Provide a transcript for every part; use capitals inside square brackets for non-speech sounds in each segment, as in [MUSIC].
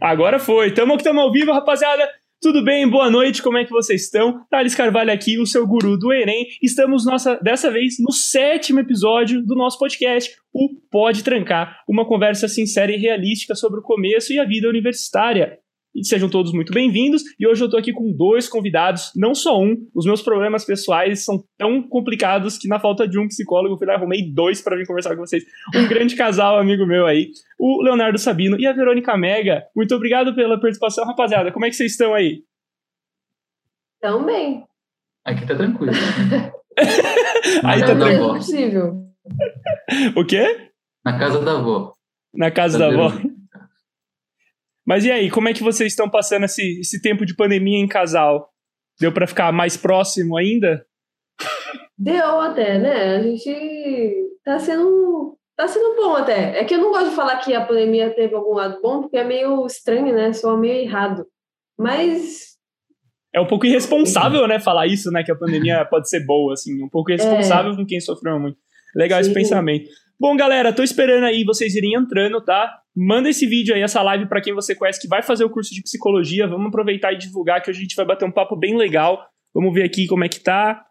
Agora foi. Tamo que tamo ao vivo, rapaziada. Tudo bem? Boa noite, como é que vocês estão? Thales Carvalho aqui, o seu guru do Enem. Estamos nossa, dessa vez no sétimo episódio do nosso podcast, o Pode Trancar, uma conversa sincera e realística sobre o começo e a vida universitária. E sejam todos muito bem-vindos. E hoje eu tô aqui com dois convidados, não só um. Os meus problemas pessoais são tão complicados que na falta de um psicólogo eu fui lá e arrumei dois para vir conversar com vocês. Um [LAUGHS] grande casal, amigo meu aí, o Leonardo Sabino e a Verônica Mega. Muito obrigado pela participação, rapaziada. Como é que vocês estão aí? Tão bem. Aqui tá tranquilo. [LAUGHS] aí tá não é tranquilo. possível. O quê? Na casa da avó. Na casa da avó. Mas e aí, como é que vocês estão passando esse, esse tempo de pandemia em casal? Deu para ficar mais próximo ainda? Deu até, né? A gente tá sendo. Tá sendo bom até. É que eu não gosto de falar que a pandemia teve algum lado bom, porque é meio estranho, né? Só meio errado. Mas É um pouco irresponsável, né, falar isso, né, que a pandemia [LAUGHS] pode ser boa, assim, um pouco irresponsável com quem sofreu muito. Legal esse Sim. pensamento. Bom, galera, tô esperando aí vocês irem entrando, tá? Manda esse vídeo aí, essa live pra quem você conhece que vai fazer o curso de psicologia. Vamos aproveitar e divulgar que hoje a gente vai bater um papo bem legal. Vamos ver aqui como é que tá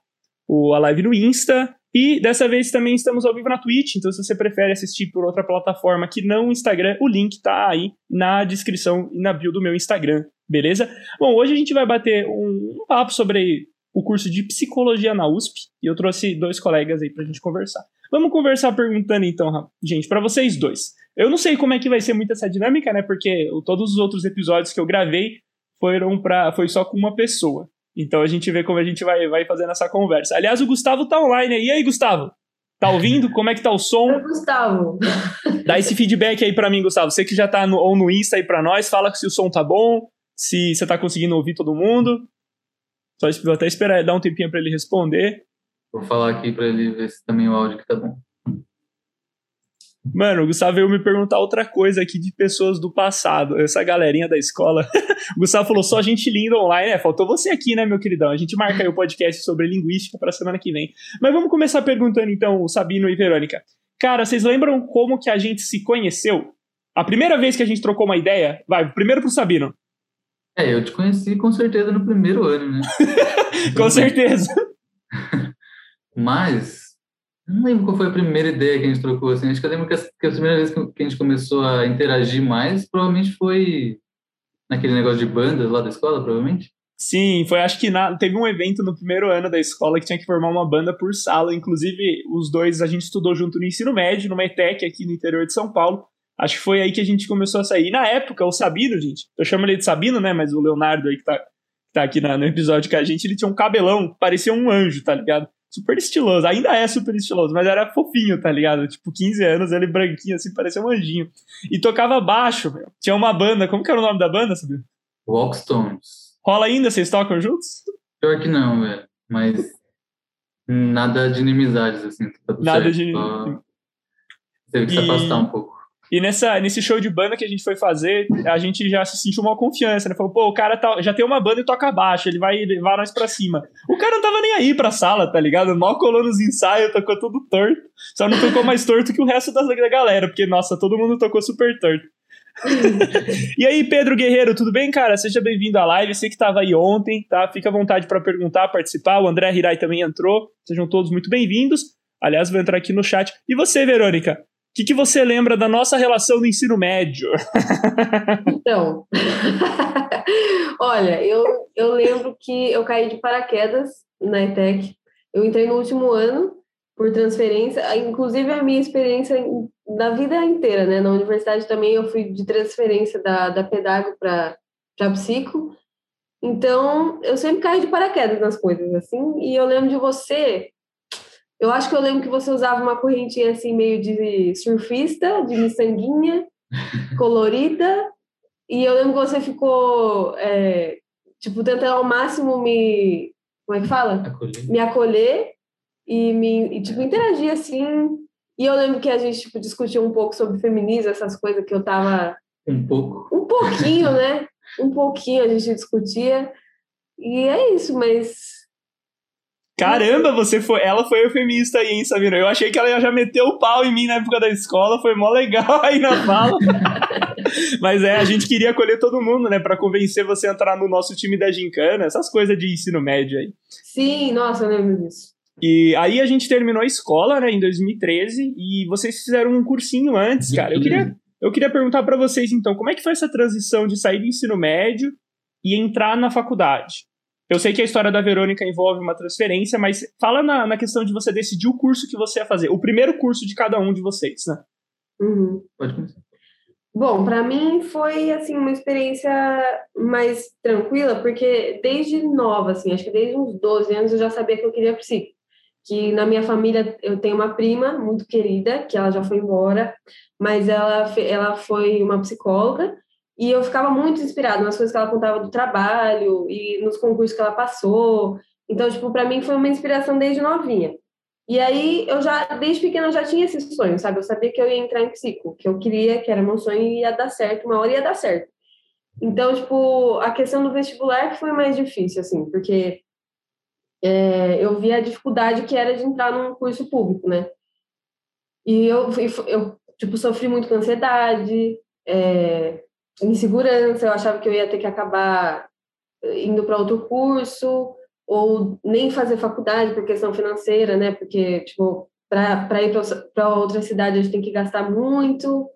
a live no Insta. E dessa vez também estamos ao vivo na Twitch, então se você prefere assistir por outra plataforma que não o Instagram, o link tá aí na descrição e na bio do meu Instagram, beleza? Bom, hoje a gente vai bater um, um papo sobre o curso de psicologia na USP e eu trouxe dois colegas aí pra gente conversar. Vamos conversar perguntando então, gente, pra vocês dois. Eu não sei como é que vai ser muito essa dinâmica, né? Porque o- todos os outros episódios que eu gravei foram para foi só com uma pessoa. Então a gente vê como a gente vai, vai fazendo essa conversa. Aliás, o Gustavo tá online aí. E aí, Gustavo? Tá ouvindo? Como é que tá o som? Oi, Gustavo. Dá esse feedback aí pra mim, Gustavo. Você que já tá no, ou no Insta aí pra nós, fala se o som tá bom, se você tá conseguindo ouvir todo mundo. Só vou até esperar dar um tempinho pra ele responder. Vou falar aqui pra ele ver se também o áudio que tá bom. Mano, o Gustavo veio me perguntar outra coisa aqui de pessoas do passado. Essa galerinha da escola. [LAUGHS] o Gustavo falou só gente linda online. É, faltou você aqui, né, meu queridão? A gente marca aí o podcast sobre linguística pra semana que vem. Mas vamos começar perguntando então, o Sabino e Verônica. Cara, vocês lembram como que a gente se conheceu? A primeira vez que a gente trocou uma ideia? Vai, primeiro pro Sabino. É, eu te conheci com certeza no primeiro ano, né? [LAUGHS] Com certeza. Mas, eu não lembro qual foi a primeira ideia que a gente trocou, assim. Acho que eu lembro que, as- que a primeira vez que que a gente começou a interagir mais, provavelmente foi naquele negócio de bandas lá da escola, provavelmente. Sim, foi acho que na- teve um evento no primeiro ano da escola que tinha que formar uma banda por sala. Inclusive, os dois a gente estudou junto no ensino médio, numa ETEC aqui no interior de São Paulo. Acho que foi aí que a gente começou a sair. E na época, o Sabino, gente, eu chamo ele de Sabino, né? Mas o Leonardo aí que tá, que tá aqui na- no episódio com a gente, ele tinha um cabelão, parecia um anjo, tá ligado? Super estiloso, ainda é super estiloso, mas era fofinho, tá ligado? Tipo, 15 anos, ele branquinho assim, parecia um anjinho. E tocava baixo, meu. Tinha uma banda, como que era o nome da banda, Sabino? Walkstones. Rola ainda? Vocês tocam juntos? Pior que não, velho. Mas nada de inimizades, assim. Tá Nada certo, de- só Teve que se E- afastar um pouco. E nessa, nesse show de banda que a gente foi fazer, a gente já se sentiu uma confiança, né? Falou, pô, o cara tá- já tem uma banda e toca baixo, ele vai levar nós pra cima. O cara não tava nem aí pra sala, tá ligado? Mal colou nos ensaios, tocou tudo torto. Só não tocou mais torto que o resto da, galera, porque, nossa, todo mundo tocou super torto. [LAUGHS] e aí, Pedro Guerreiro, tudo bem, cara? Seja bem-vindo à live. Sei que tava aí ontem, tá? Fica à vontade pra perguntar, participar. O André Hirai também entrou. Sejam todos muito bem-vindos. Aliás, vou entrar aqui no chat. E você, Verônica? Que, que você lembra da nossa relação no ensino médio? [LAUGHS] Então, [LAUGHS] olha, eu, eu lembro que eu caí de paraquedas na ETEC. Eu entrei no último ano por transferência, inclusive a minha experiência da vida inteira, né? Na universidade também eu fui de transferência da, da pedago para psico. Então, eu sempre caí de paraquedas nas coisas, assim. E eu lembro de você, eu acho que eu lembro que você usava uma correntinha assim, meio de surfista, de miçanguinha, [LAUGHS] colorida. E eu lembro que você ficou, é, tipo, tentando ao máximo me. Como é que fala? Acolher. Me acolher e, me, e, tipo, interagir assim. E eu lembro que a gente, tipo, discutiu um pouco sobre feminismo, essas coisas que eu tava. Um pouco. Um pouquinho, né? Um pouquinho a gente discutia. E é isso, mas. Caramba, você foi. Ela foi eufemista aí, hein, Samira? Eu achei que ela já meteu o pau em mim na época da escola, foi mó legal aí na fala. [LAUGHS] Mas é, a gente queria acolher todo mundo, né? Pra convencer você a entrar no nosso time da Gincana, essas coisas de ensino médio aí. Sim, nossa, eu lembro disso. E aí a gente terminou a escola, né, em 2013, e vocês fizeram um cursinho antes, cara. Eu queria, eu queria perguntar para vocês, então, como é que foi essa transição de sair do ensino médio e entrar na faculdade? Eu sei que a história da Verônica envolve uma transferência, mas fala na, na questão de você decidir o curso que você ia fazer, o primeiro curso de cada um de vocês, né? Uhum. Pode começar. Bom, para mim foi assim uma experiência mais tranquila, porque desde nova, assim, acho que desde uns 12 anos eu já sabia que eu queria psico. Que na minha família eu tenho uma prima muito querida, que ela já foi embora, mas ela, ela foi uma psicóloga e eu ficava muito inspirada nas coisas que ela contava do trabalho e nos concursos que ela passou. Então, tipo, para mim foi uma inspiração desde novinha. E aí, eu já, desde pequena, eu já tinha esse sonho, sabe? Eu sabia que eu ia entrar em psico, que eu queria, que era meu sonho e ia dar certo, uma hora ia dar certo. Então, tipo, a questão do vestibular foi mais difícil, assim, porque é, eu vi a dificuldade que era de entrar num curso público, né? E eu, eu tipo, sofri muito com ansiedade, é, insegurança, eu achava que eu ia ter que acabar indo para outro curso, ou nem fazer faculdade por questão financeira, né? Porque, tipo, para ir para outra cidade a gente tem que gastar muito.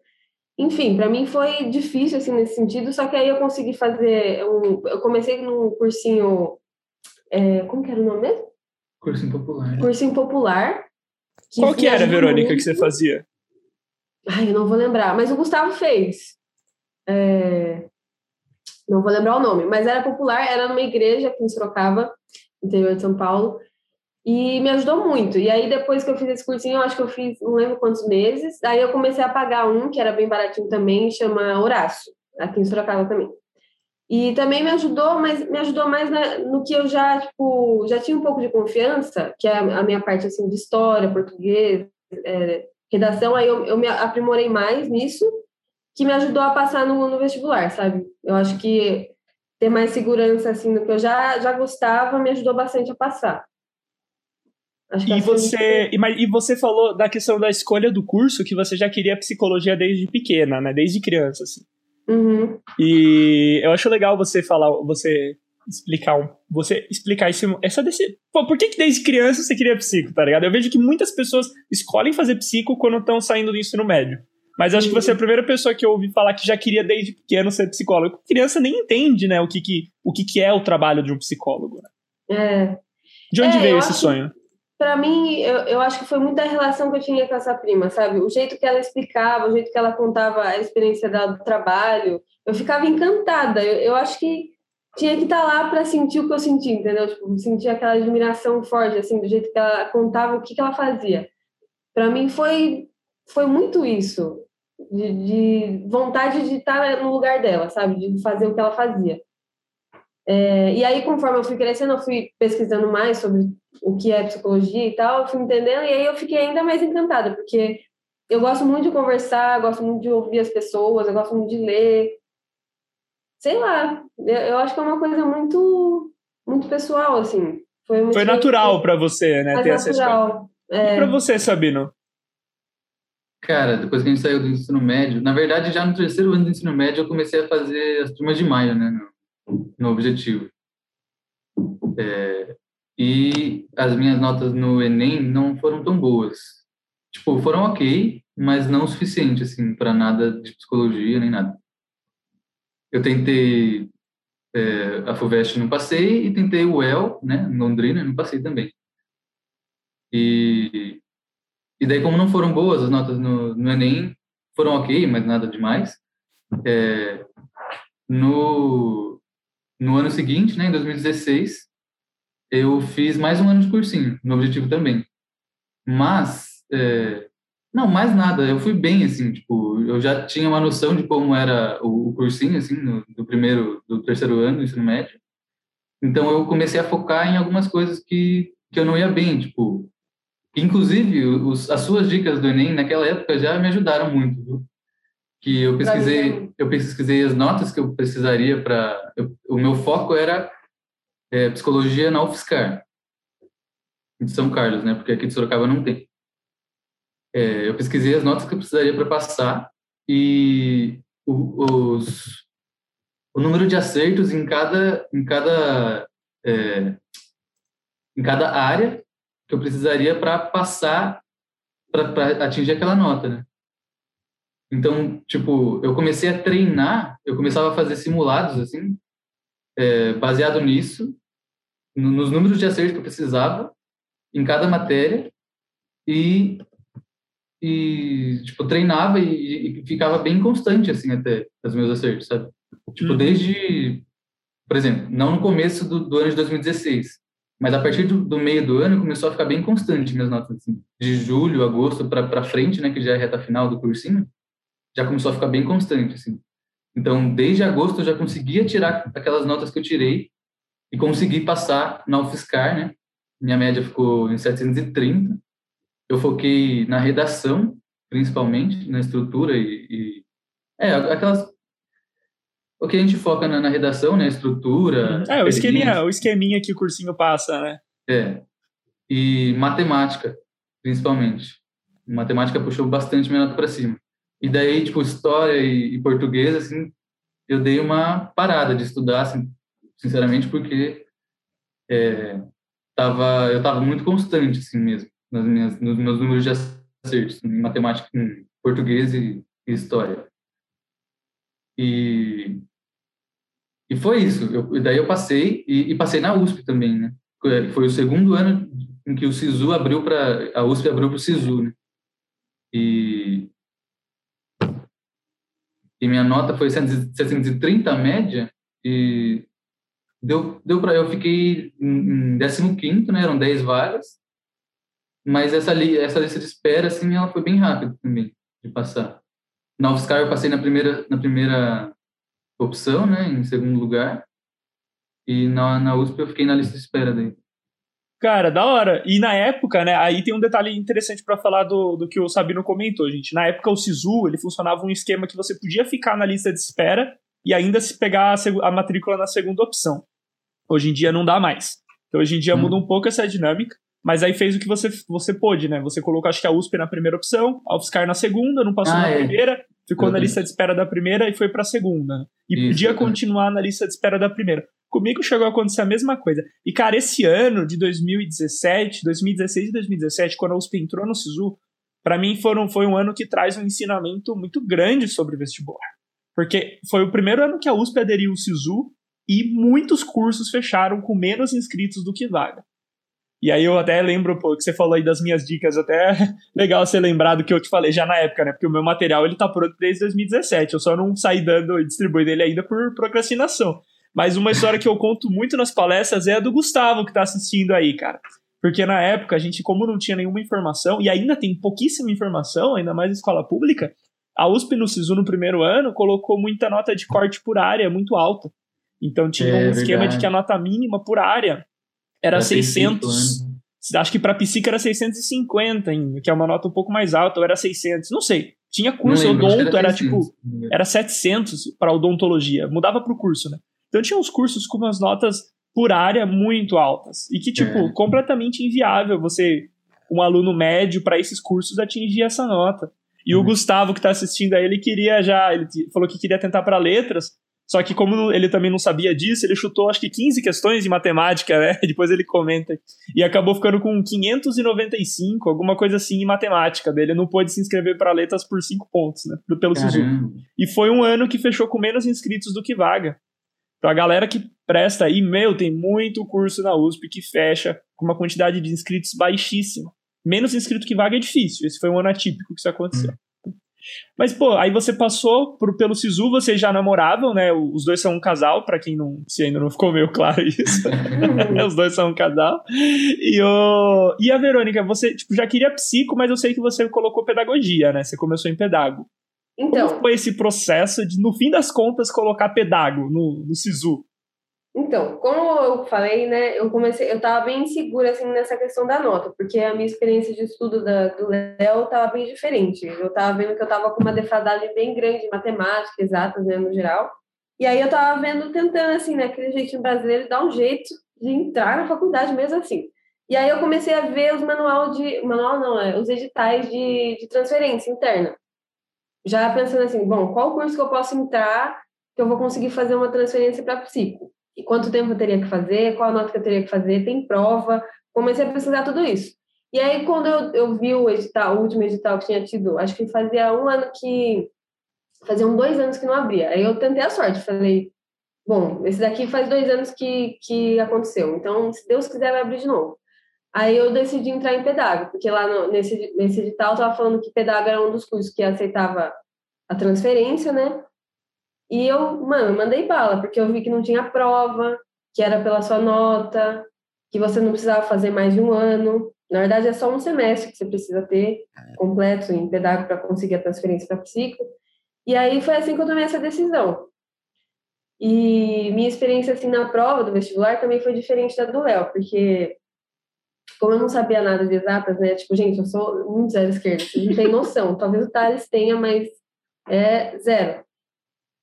Enfim, para mim foi difícil, assim, nesse sentido, só que aí eu consegui fazer um... Eu comecei num cursinho... É, como que era o nome mesmo? Cursinho popular. Cursinho popular. Que Qual que era, Verônica, muito. que você fazia? Ai, eu não vou lembrar, mas o Gustavo fez. É... Não vou lembrar o nome, mas era popular, era numa igreja aqui em Sorocaba, interior de São Paulo, e me ajudou muito. E aí, depois que eu fiz esse cursinho, eu acho que eu fiz, não lembro quantos meses, aí eu comecei a pagar um, que era bem baratinho também, chama Horácio, aqui em Sorocaba também. E também me ajudou, mas me ajudou mais na, no que eu já, tipo, já tinha um pouco de confiança, que é a minha parte, assim, de história, português, é, redação, aí eu, eu me aprimorei mais nisso, que me ajudou a passar no, no vestibular, sabe? Eu acho que ter mais segurança assim no que eu já, já gostava me ajudou bastante a passar. e você, e, e você falou da questão da escolha do curso que você já queria psicologia desde pequena, né? Desde criança, assim. Uhum. E eu acho legal você falar, você explicar um, você explicar esse, essa desse, pô, por que, que desde criança você queria psico, tá ligado? Eu vejo que muitas pessoas escolhem fazer psico quando estão saindo do ensino médio. Mas acho que você é a primeira pessoa que eu ouvi falar que já queria desde pequeno ser psicólogo. Criança nem entende, né, o que, que, o que, que é o trabalho de um psicólogo. Né? É. De onde é, veio esse sonho? Para mim, eu, eu acho que foi muita relação que eu tinha com essa prima, sabe? O jeito que ela explicava, o jeito que ela contava a experiência dela do trabalho, eu ficava encantada. Eu, eu acho que tinha que estar tá lá para sentir o que eu senti, entendeu? Tipo, sentir aquela admiração forte, assim, do jeito que ela contava o que, que ela fazia. Para mim foi foi muito isso de, de, vontade de estar no lugar dela, sabe? De fazer o que ela fazia. É, e aí, conforme eu fui crescendo, eu fui pesquisando mais sobre o que é psicologia e tal, eu fui entendendo, e aí eu fiquei ainda mais encantada, porque eu gosto muito de conversar, gosto muito de ouvir as pessoas, eu gosto muito de ler. Sei lá, eu, eu acho que é uma coisa muito, muito pessoal, assim. Foi, Foi natural para você, né? ter natural. essa é... E para você, Sabino? Cara, depois que a gente saiu do ensino médio, na verdade, já no terceiro ano do ensino médio, eu comecei a fazer as turmas de maio, né, no, no objetivo. É, e as minhas notas no Enem não foram tão boas. Tipo, foram ok, mas não o suficiente, assim, para nada de psicologia nem nada. Eu tentei é, a FUVEST não passei e tentei o UEL, né, em Londrina, não passei também. E e daí, como não foram boas as notas no, no Enem, foram ok, mas nada demais. É, no, no ano seguinte, né, em 2016, eu fiz mais um ano de cursinho, no Objetivo também. Mas, é, não, mais nada, eu fui bem, assim, tipo, eu já tinha uma noção de como era o, o cursinho, assim, no, do primeiro, do terceiro ano do ensino médio. Então, eu comecei a focar em algumas coisas que, que eu não ia bem, tipo, Inclusive, os, as suas dicas do Enem naquela época já me ajudaram muito, viu? Que eu pesquisei, eu pesquisei as notas que eu precisaria para. O meu foco era é, psicologia na UFSCar. de São Carlos, né? Porque aqui de Sorocaba não tem. É, eu pesquisei as notas que eu precisaria para passar e os, o número de acertos em cada, em cada, é, em cada área que eu precisaria para passar, para atingir aquela nota, né? Então, tipo, eu comecei a treinar, eu começava a fazer simulados, assim, é, baseado nisso, no, nos números de acerto que eu precisava em cada matéria e, e tipo, treinava e, e ficava bem constante, assim, até, os meus acertos, sabe? Tipo, uhum. desde, por exemplo, não no começo do, do ano de 2016, mas a partir do, do, meio do ano começou a ficar bem constante minhas notas, assim, de julho, agosto para frente, né, que já é a reta final do cursinho, já começou a ficar bem constante, assim. Então, desde agosto eu já conseguia tirar aquelas notas que eu tirei e consegui passar na UFSCar, né? Minha média ficou em 730. Eu foquei na redação, principalmente, na estrutura e, e é, aquelas o que a gente foca na, na redação, né? Estrutura. É, o esqueminha, o esqueminha que o cursinho passa, né? É. E matemática, principalmente. Matemática puxou bastante minha nota para cima. E daí, tipo, história e, e, português, assim, eu dei uma parada de estudar, assim, sinceramente, porque é, tava, eu tava muito constante, assim mesmo, nas minhas, nos meus números de acertos, em matemática, em português e, e história. E, e foi isso. Eu, daí eu passei, e, e, passei na USP também, né? Foi o segundo ano em que o SISU abriu para... A USP abriu para o SISU, né? E, e minha nota foi 730 a média, e deu, deu para eu fiquei em 15 né? Eram 10 vagas. Mas essa, li, essa lista de espera, assim, ela foi bem rápida também de passar. Na UFSCar eu passei na primeira, na primeira opção, né? Em segundo lugar. E na, na USP eu fiquei na lista de espera daí. Cara, da hora. E na época, né, aí tem um detalhe interessante para falar do, do que o Sabino comentou, gente. Na época, o SISU, ele funcionava um esquema que você podia ficar na lista de espera e ainda se pegar a, a matrícula na segunda opção. Hoje em dia não dá mais. Então, hoje em dia hum. muda um pouco essa dinâmica, mas aí fez o que você, você pôde, né? Você colocou, acho que a USP na primeira opção, a UFSCar na segunda, não passou ah, na é. primeira, ficou uhum. na lista de espera da primeira e foi para a segunda. E Isso, podia continuar na lista de espera da primeira. Comigo chegou a acontecer a mesma coisa. E, cara, esse ano de 2017, 2016 e 2017, quando a USP entrou no SISU, para mim foram, foi um ano que traz um ensinamento muito grande sobre vestibular. Porque foi o primeiro ano que a USP aderiu ao SISU e muitos cursos fecharam com menos inscritos do que vaga. E aí eu até lembro, pô, que você falou aí das minhas dicas, até [LAUGHS] legal ser lembrado que eu te falei já na época, né? Porque o meu material ele tá pronto desde 2017, eu só não saí dando e distribuindo ele ainda por procrastinação. Mas uma história que eu conto muito nas palestras é a do Gustavo, que está assistindo aí, cara. Porque na época a gente, como não tinha nenhuma informação, e ainda tem pouquíssima informação, ainda mais escola pública, a USP no SISU no primeiro ano colocou muita nota de corte por área muito alta. Então tinha é, um esquema verdade. de que a nota mínima por área era, era 600. Acho que para psique era 650 ainda, que é uma nota um pouco mais alta, ou era 600, não sei. Tinha curso odonto, era, era tipo, era 700 para odontologia, mudava pro curso, né? Então tinha uns cursos com umas notas por área muito altas. E que, tipo, é. completamente inviável você, um aluno médio, para esses cursos, atingir essa nota. E o uhum. Gustavo, que está assistindo aí, ele queria já. Ele falou que queria tentar para letras. Só que, como ele também não sabia disso, ele chutou acho que 15 questões de matemática, né? [LAUGHS] Depois ele comenta. E acabou ficando com 595, alguma coisa assim, em matemática. Daí ele não pôde se inscrever para letras por 5 pontos, né? Pelo SISU. E foi um ano que fechou com menos inscritos do que vaga. Então a galera que presta aí, meu, tem muito curso na USP que fecha com uma quantidade de inscritos baixíssima. Menos inscrito que vaga é difícil. Esse foi um ano atípico que isso aconteceu. Hum. Mas, pô, aí você passou por, pelo Sisu, vocês já namoravam, né? Os dois são um casal, para quem não, se ainda não ficou meio claro isso. [LAUGHS] Os dois são um casal. E, o, e a Verônica, você tipo, já queria psico, mas eu sei que você colocou pedagogia, né? Você começou em pedago. Então, Como foi esse processo de, no fim das contas, colocar pedago no, no SISU? Então, como eu falei, né, eu comecei, eu estava bem insegura assim nessa questão da nota, porque a minha experiência de estudo da, do Léo estava bem diferente. Eu estava vendo que eu estava com uma defasagem bem grande em matemática, exatas, né, no geral. E aí eu estava vendo, tentando assim, né, aquele jeitinho brasileiro, dar um jeito de entrar na faculdade mesmo assim. E aí eu comecei a ver os manual de. Manual não, é os editais de, de transferência interna. Já pensando assim, bom, qual curso que eu posso entrar que eu vou conseguir fazer uma transferência para psico? E quanto tempo eu teria que fazer? Qual a nota que eu teria que fazer? Tem prova? Comecei a pesquisar tudo isso. E aí, quando eu, eu vi o edital, o último edital que tinha tido, acho que fazia um ano que. Faziam dois anos que não abria. Aí eu tentei a sorte, falei, bom, esse daqui faz dois anos que, que aconteceu, então, se Deus quiser, vai abrir de novo. Aí eu decidi entrar em pedago, porque lá no, nesse, nesse edital estava falando que pedago era um dos cursos que aceitava a transferência, né? E eu, mano, mandei bala, porque eu vi que não tinha prova, que era pela sua nota, que você não precisava fazer mais de um ano. Na verdade, é só um semestre que você precisa ter completo em pedago para conseguir a transferência para psico. E aí foi assim que eu tomei essa decisão. E minha experiência assim na prova do vestibular também foi diferente da do Léo, porque como eu não sabia nada de exatas, né? Tipo, gente, eu sou muito zero esquerda, não têm noção. Talvez o Thales tenha, mas é zero.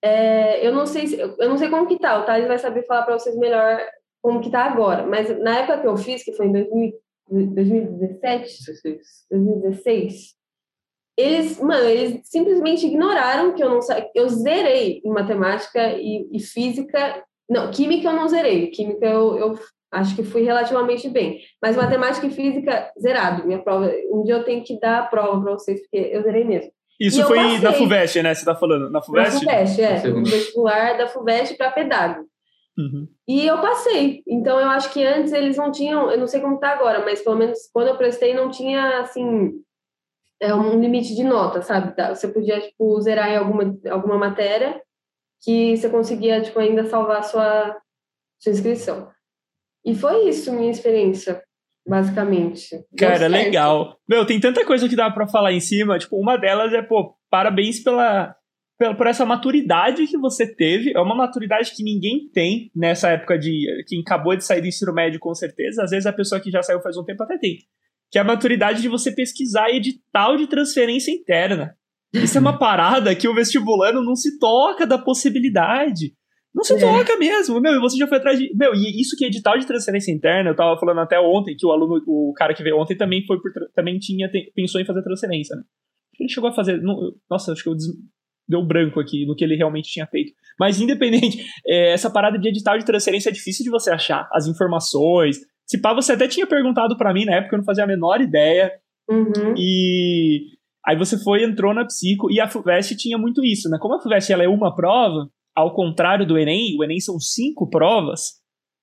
É, eu não sei se, eu não sei como que tá. O Thales vai saber falar para vocês melhor como que tá agora. Mas na época que eu fiz, que foi em 2000, 2017, 16. 2016, eles, mano, eles simplesmente ignoraram que eu não eu zerei em matemática e, e, física. Não, química eu não zerei. Química eu, eu acho que fui relativamente bem. Mas matemática e física, zerado. Minha prova. Um dia eu tenho que dar a prova para vocês, porque eu zerei mesmo. Isso foi na FUVEST, né? Você tá falando? Na FUVEST? Na FUVEST, é. No vestibular da FUVEST para pedago. Uhum. E eu passei. Então, eu acho que antes eles não tinham, eu não sei como tá agora, mas pelo menos quando eu prestei não tinha, assim, é um limite de nota, sabe? Tá, você podia, tipo, zerar em alguma, alguma matéria que você conseguia, tipo, ainda salvar a sua, sua inscrição. E foi isso minha experiência, basicamente. Cara, legal. Meu, tem tanta coisa que dá para falar em cima. Tipo, uma delas é, pô, parabéns pela, pela, por essa maturidade que você teve. É uma maturidade que ninguém tem nessa época de. Quem acabou de sair do ensino médio, com certeza. Às vezes a pessoa que já saiu faz um tempo até tem. Que é a maturidade de você pesquisar edital de transferência interna. Isso é uma [LAUGHS] parada que o vestibulano não se toca da possibilidade. Não se é. toca mesmo, meu, você já foi atrás de. Meu, e isso que é edital de transferência interna, eu tava falando até ontem que o aluno, o cara que veio ontem também foi por, também tinha, pensou em fazer transferência, né? Ele chegou a fazer. Não, nossa, acho que eu des, deu branco aqui no que ele realmente tinha feito. Mas independente, [LAUGHS] é, essa parada de edital de transferência é difícil de você achar as informações. Se pá, você até tinha perguntado para mim na época, eu não fazia a menor ideia. Uhum. E aí você foi, entrou na psico, e a FUVEST tinha muito isso, né? Como a FUVEST ela é uma prova, ao contrário do Enem, o Enem são cinco provas,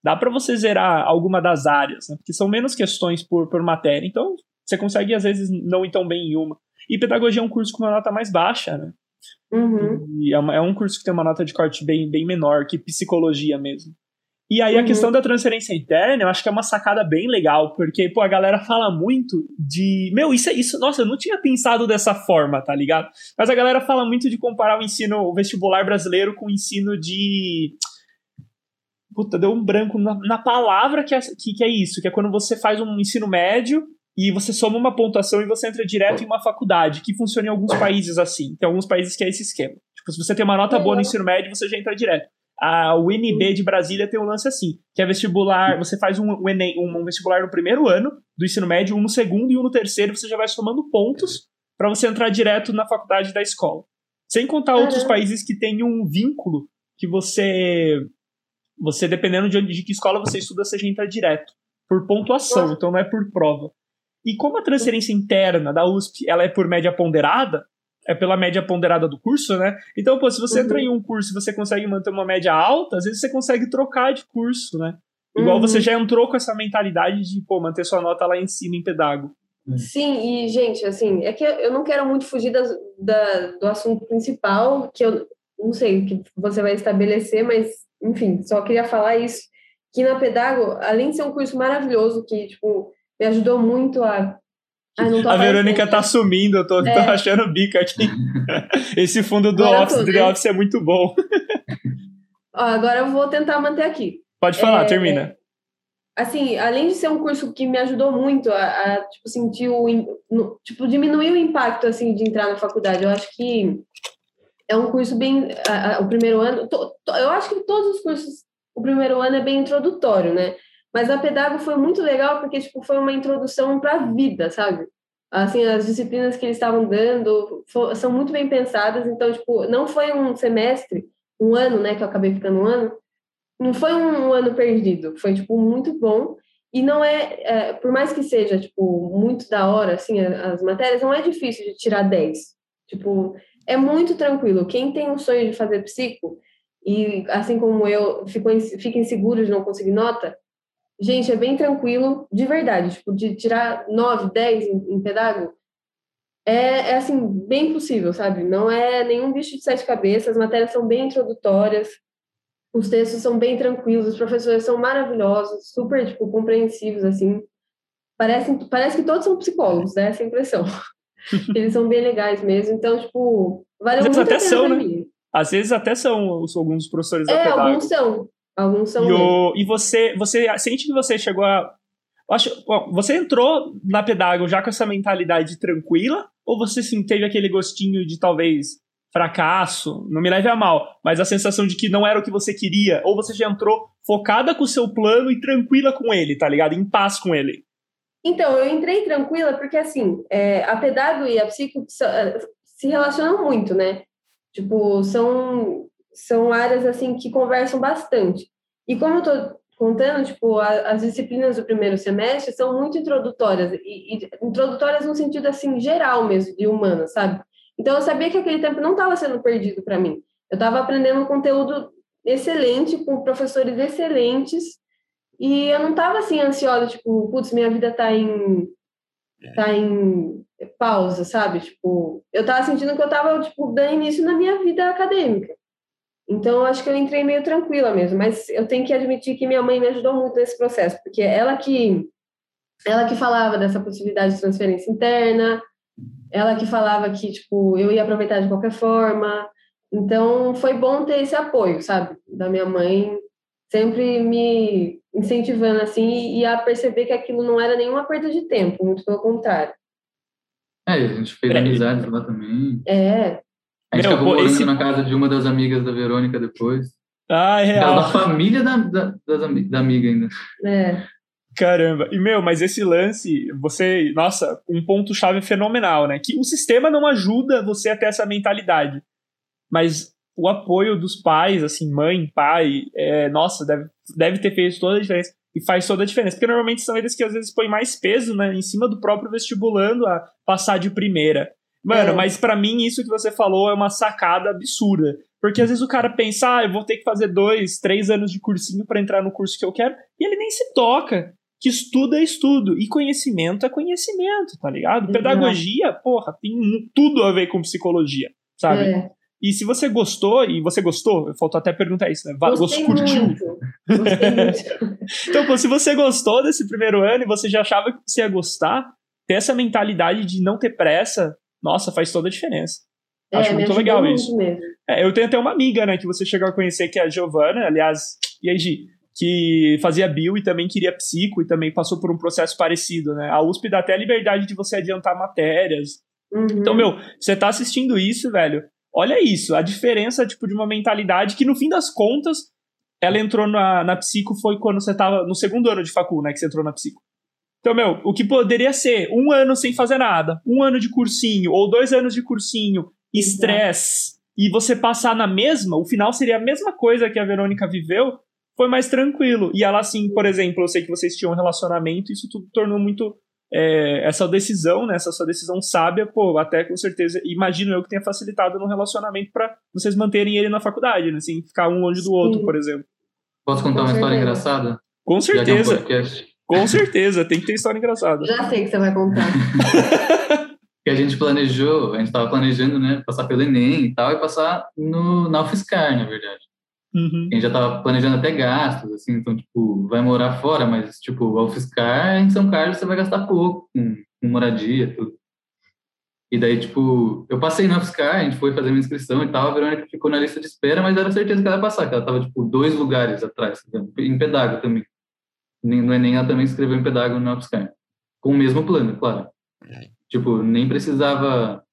dá para você zerar alguma das áreas, né? porque são menos questões por, por matéria, então você consegue às vezes não ir tão bem em uma. E pedagogia é um curso com uma nota mais baixa, né? Uhum. É, é, um curso que tem uma nota de corte bem, bem menor que psicologia mesmo. E aí uhum. a questão da transferência interna, eu acho que é uma sacada bem legal, porque, pô, a galera fala muito de. Meu, isso é isso. Nossa, eu não tinha pensado dessa forma, tá ligado? Mas a galera fala muito de comparar o ensino o vestibular brasileiro com o ensino de. Puta, deu um branco na, na palavra que é, que, que é isso, que é quando você faz um ensino médio e você soma uma pontuação e você entra direto em uma faculdade, que funciona em alguns países assim. Tem alguns países que é esse esquema. Tipo, se você tem uma nota boa no ensino médio, você já entra direto. A UNB de Brasília tem um lance assim, que é vestibular, você faz um, um, um vestibular no primeiro ano do ensino médio, um no segundo e um no terceiro, você já vai somando pontos para você entrar direto na faculdade da escola. Sem contar outros países que têm um vínculo que você você dependendo de, onde, de que escola você estuda, você já entra direto por pontuação, então não é por prova. E como a transferência interna da USP ela é por média ponderada, é pela média ponderada do curso, né? Então, pô, se você uhum. entra em um curso e você consegue manter uma média alta, às vezes você consegue trocar de curso, né? Igual uhum. você já entrou com essa mentalidade de, pô, manter sua nota lá em cima em pedago. Sim, e, gente, assim, é que eu não quero muito fugir das, da, do assunto principal, que eu não sei o que você vai estabelecer, mas, enfim, só queria falar isso, que na Pedago, além de ser um curso maravilhoso, que, tipo, me ajudou muito a a Verônica tá sumindo, eu tô, é. tô rachando o bico aqui. [LAUGHS] Esse fundo do agora Office, Office é muito bom. [LAUGHS] Ó, agora eu vou tentar manter aqui. Pode falar, é, termina. Assim, além de ser um curso que me ajudou muito a, a tipo, sentir o... No, tipo, diminuir o impacto, assim, de entrar na faculdade. Eu acho que é um curso bem... A, a, o primeiro ano... To, to, eu acho que todos os cursos, o primeiro ano é bem introdutório, né? Mas a pedago foi muito legal porque tipo foi uma introdução para a vida, sabe? Assim, as disciplinas que eles estavam dando são muito bem pensadas, então tipo, não foi um semestre, um ano, né, que eu acabei ficando um ano, não foi um, um ano perdido, foi tipo muito bom. E não é, é, por mais que seja, tipo, muito da hora, assim, as matérias, não é difícil de tirar 10. Tipo, é muito tranquilo. Quem tem o sonho de fazer psico, e assim como eu, ficou, fica inseguro de não conseguir nota, gente, é bem tranquilo, de verdade. Tipo, de tirar 9, 10 em, em pedago, é, é, assim, bem possível, sabe? Não é nenhum bicho de sete cabeças, as matérias são bem introdutórias, os textos são bem tranquilos, os professores são maravilhosos, super, tipo, compreensivos, assim. Parece, parece que todos são psicólogos, né? Essa impressão. [LAUGHS] Eles são bem legais mesmo, então, tipo, valeu muito até a pena são, né? Às vezes até são alguns professores é, alguns são. Alguns são. E, o, e você, você sente que você chegou a. Acho, bom, você entrou na Pedago já com essa mentalidade tranquila? Ou você sim, teve aquele gostinho de talvez fracasso, não me leve a mal, mas a sensação de que não era o que você queria, ou você já entrou focada com o seu plano e tranquila com ele, tá ligado? Em paz com ele. Então, eu entrei tranquila porque, assim, é, a pedago e a psico é, se relacionam muito, né? Tipo, são, são áreas, assim, que conversam bastante. E como eu tô contando, tipo, a, as disciplinas do primeiro semestre são muito introdutórias, e, e introdutórias no sentido, assim, geral mesmo, de humana, sabe? Então, eu sabia que aquele tempo não estava sendo perdido para mim. Eu estava aprendendo um conteúdo excelente, com professores excelentes, e eu não estava assim ansiosa, tipo, putz, minha vida está em tá em pausa, sabe? Tipo, eu estava sentindo que eu estava tipo dando início na minha vida acadêmica. Então, eu acho que eu entrei meio tranquila mesmo, mas eu tenho que admitir que minha mãe me ajudou muito nesse processo, porque ela que ela que falava dessa possibilidade de transferência interna, ela que falava que, tipo, eu ia aproveitar de qualquer forma. Então, foi bom ter esse apoio, sabe? Da minha mãe, sempre me incentivando, assim, e a perceber que aquilo não era nenhuma perda de tempo, muito pelo contrário. É, a gente fez amizades lá também. É. A gente Meu, acabou morando esse... na casa de uma das amigas da Verônica depois. Ah, é real. Da família da, da, da amiga ainda. É. Caramba, e meu, mas esse lance, você, nossa, um ponto-chave fenomenal, né? Que o sistema não ajuda você a ter essa mentalidade, mas o apoio dos pais, assim, mãe, pai, é, nossa, deve, deve ter feito toda a diferença. E faz toda a diferença, porque normalmente são eles que às vezes põem mais peso, né, em cima do próprio vestibulando a passar de primeira. Mano, é. mas para mim isso que você falou é uma sacada absurda. Porque às vezes o cara pensa, ah, eu vou ter que fazer dois, três anos de cursinho para entrar no curso que eu quero, e ele nem se toca que estudo é estudo e conhecimento é conhecimento, tá ligado? Pedagogia, porra, tem tudo a ver com psicologia, sabe? É. E se você gostou, e você gostou, faltou até perguntar isso, né? Gostei curtiu? Muito. Gostei muito. [LAUGHS] então, se você gostou desse primeiro ano e você já achava que você ia gostar, ter essa mentalidade de não ter pressa, nossa, faz toda a diferença. É, Acho muito legal isso. É, eu tenho até uma amiga, né, que você chegou a conhecer, que é a Giovana, aliás, e aí, Gi, que fazia bio e também queria psico e também passou por um processo parecido, né? A USP dá até a liberdade de você adiantar matérias. Uhum. Então, meu, você tá assistindo isso, velho, olha isso, a diferença, tipo, de uma mentalidade que no fim das contas, ela entrou na, na psico foi quando você tava no segundo ano de facu, né, que você entrou na psico. Então, meu, o que poderia ser um ano sem fazer nada, um ano de cursinho, ou dois anos de cursinho, estresse, e você passar na mesma, o final seria a mesma coisa que a Verônica viveu, foi mais tranquilo. E ela, assim, por exemplo, eu sei que vocês tinham um relacionamento, isso tudo tornou muito. É, essa decisão, né, essa sua decisão sábia, pô, até com certeza, imagino eu que tenha facilitado no relacionamento para vocês manterem ele na faculdade, né, assim, ficar um longe do outro, Sim. por exemplo. Posso contar uma história engraçada? Com certeza. Com certeza, tem que ter história engraçada. Já sei que você vai contar. [LAUGHS] que a gente planejou, a gente estava planejando, né, passar pelo Enem e tal, e passar no, na UFSCar, na verdade. Uhum. A gente já estava planejando até gastos, assim, então, tipo, vai morar fora, mas, tipo, ao fiscar em São Carlos você vai gastar pouco com, com moradia, tudo. E daí, tipo, eu passei no UFSCar, a gente foi fazer uma inscrição e tal, a Verônica ficou na lista de espera, mas era certeza que ela ia passar, que ela estava, tipo, dois lugares atrás, em pedago também. No Enem ela também escreveu em pedago no UFSCar. Com o mesmo plano, claro. Tipo, nem precisava...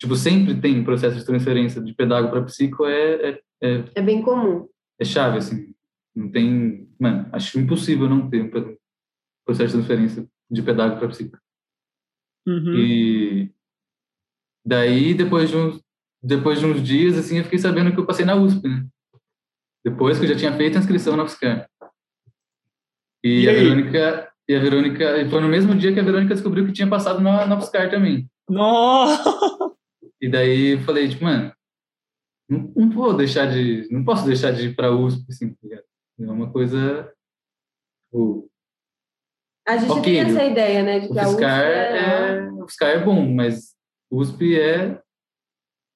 Tipo, sempre tem processo de transferência de pedago para psico, é, é é, é bem comum. É chave, assim. Não tem, mano, acho impossível não ter um processo de transferência de pedagogo para psico. Uhum. E daí, depois de, uns, depois de uns dias, assim, eu fiquei sabendo que eu passei na USP, né? Depois que eu já tinha feito a inscrição na UFSCar. E, E a? Verônica, e a Verônica, foi no mesmo dia que a Verônica descobriu que tinha passado na, na UFSCar também. Nossa! E daí eu falei, tipo, mano, não, não vou deixar de, não posso deixar de ir pra USP, assim, tá? É uma coisa, tipo, A gente Ok, tem essa ideia, né? De que a USP FSCar é... é, o FSCar é bom, mas USP é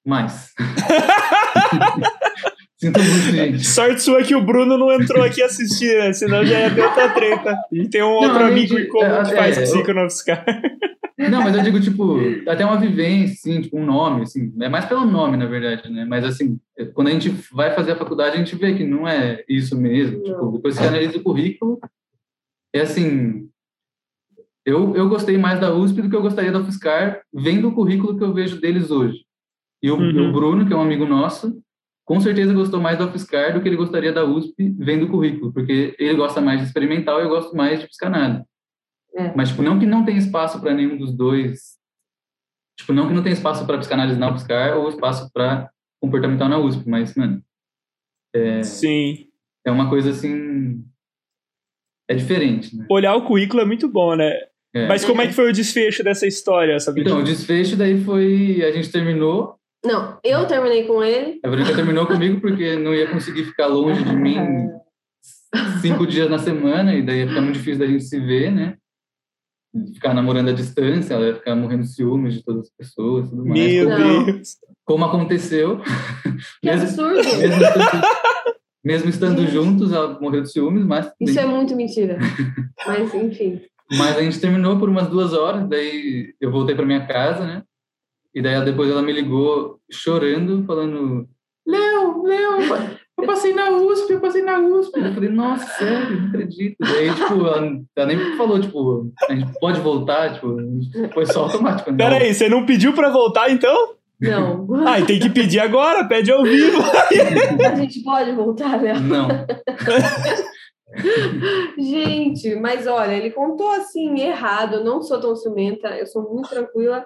mais. [LAUGHS] Sinto muito, gente. Sorte sua que o Bruno não entrou aqui assistir, né? Senão já ia ter outra treta. E tem um outro além amigo em comum que é, faz é, psico no UFSCar. [LAUGHS] Não, mas eu digo, tipo, até uma vivência, assim, tipo, um nome, assim, é mais pelo nome, na verdade, né? Mas, assim, quando a gente vai fazer a faculdade, a gente vê que não é isso mesmo. Não. Tipo, depois que você analisa o currículo, é assim, eu, eu gostei mais da USP do que eu gostaria da UFSCar, vendo o currículo que eu vejo deles hoje. E o, Uhum. o Bruno, que é um amigo nosso, com certeza gostou mais da UFSCar do que ele gostaria da USP, vendo o currículo, porque ele gosta mais de experimental e eu gosto mais de psicanálise. É. Mas, tipo, não que não tem espaço para nenhum dos dois. Tipo, não que não tem espaço para psicanálise na UFSCar ou espaço para comportamental na USP, mas, mano, Sim. é uma coisa assim. É diferente, né? Olhar o currículo é muito bom, né? É. Mas como é que foi o desfecho dessa história, sabe? Então, o desfecho daí foi. A gente terminou. Não, eu terminei com ele. A Verônica terminou comigo porque não ia conseguir ficar longe de mim [LAUGHS] cinco dias na semana, e daí ia ficar muito difícil da gente se ver, né? Ficar namorando à distância, ela ia ficar morrendo de ciúmes de todas as pessoas tudo mais. Meu Não. Deus. Como aconteceu. Que mesmo, absurdo! mesmo estando, mesmo estando juntos, ela morreu de ciúmes, mas, Isso é muito mentira. [LAUGHS] Mas, enfim. mas a gente terminou por umas duas horas, daí eu voltei para minha casa, né? E daí depois ela me ligou chorando, falando: Léo, Léo, eu passei na USP, eu passei na USP. Eu falei: Nossa, sério, não acredito. Daí, tipo, ela, ela nem falou, tipo, a gente pode voltar, tipo, foi só automático. né? Pera aí, você não pediu pra voltar, então? Não. [LAUGHS] Ah, e tem que pedir agora, pede ao vivo. A gente pode voltar, né? Não. [LAUGHS] Gente, mas olha, ele contou assim, errado. Eu não sou tão ciumenta, eu sou muito tranquila.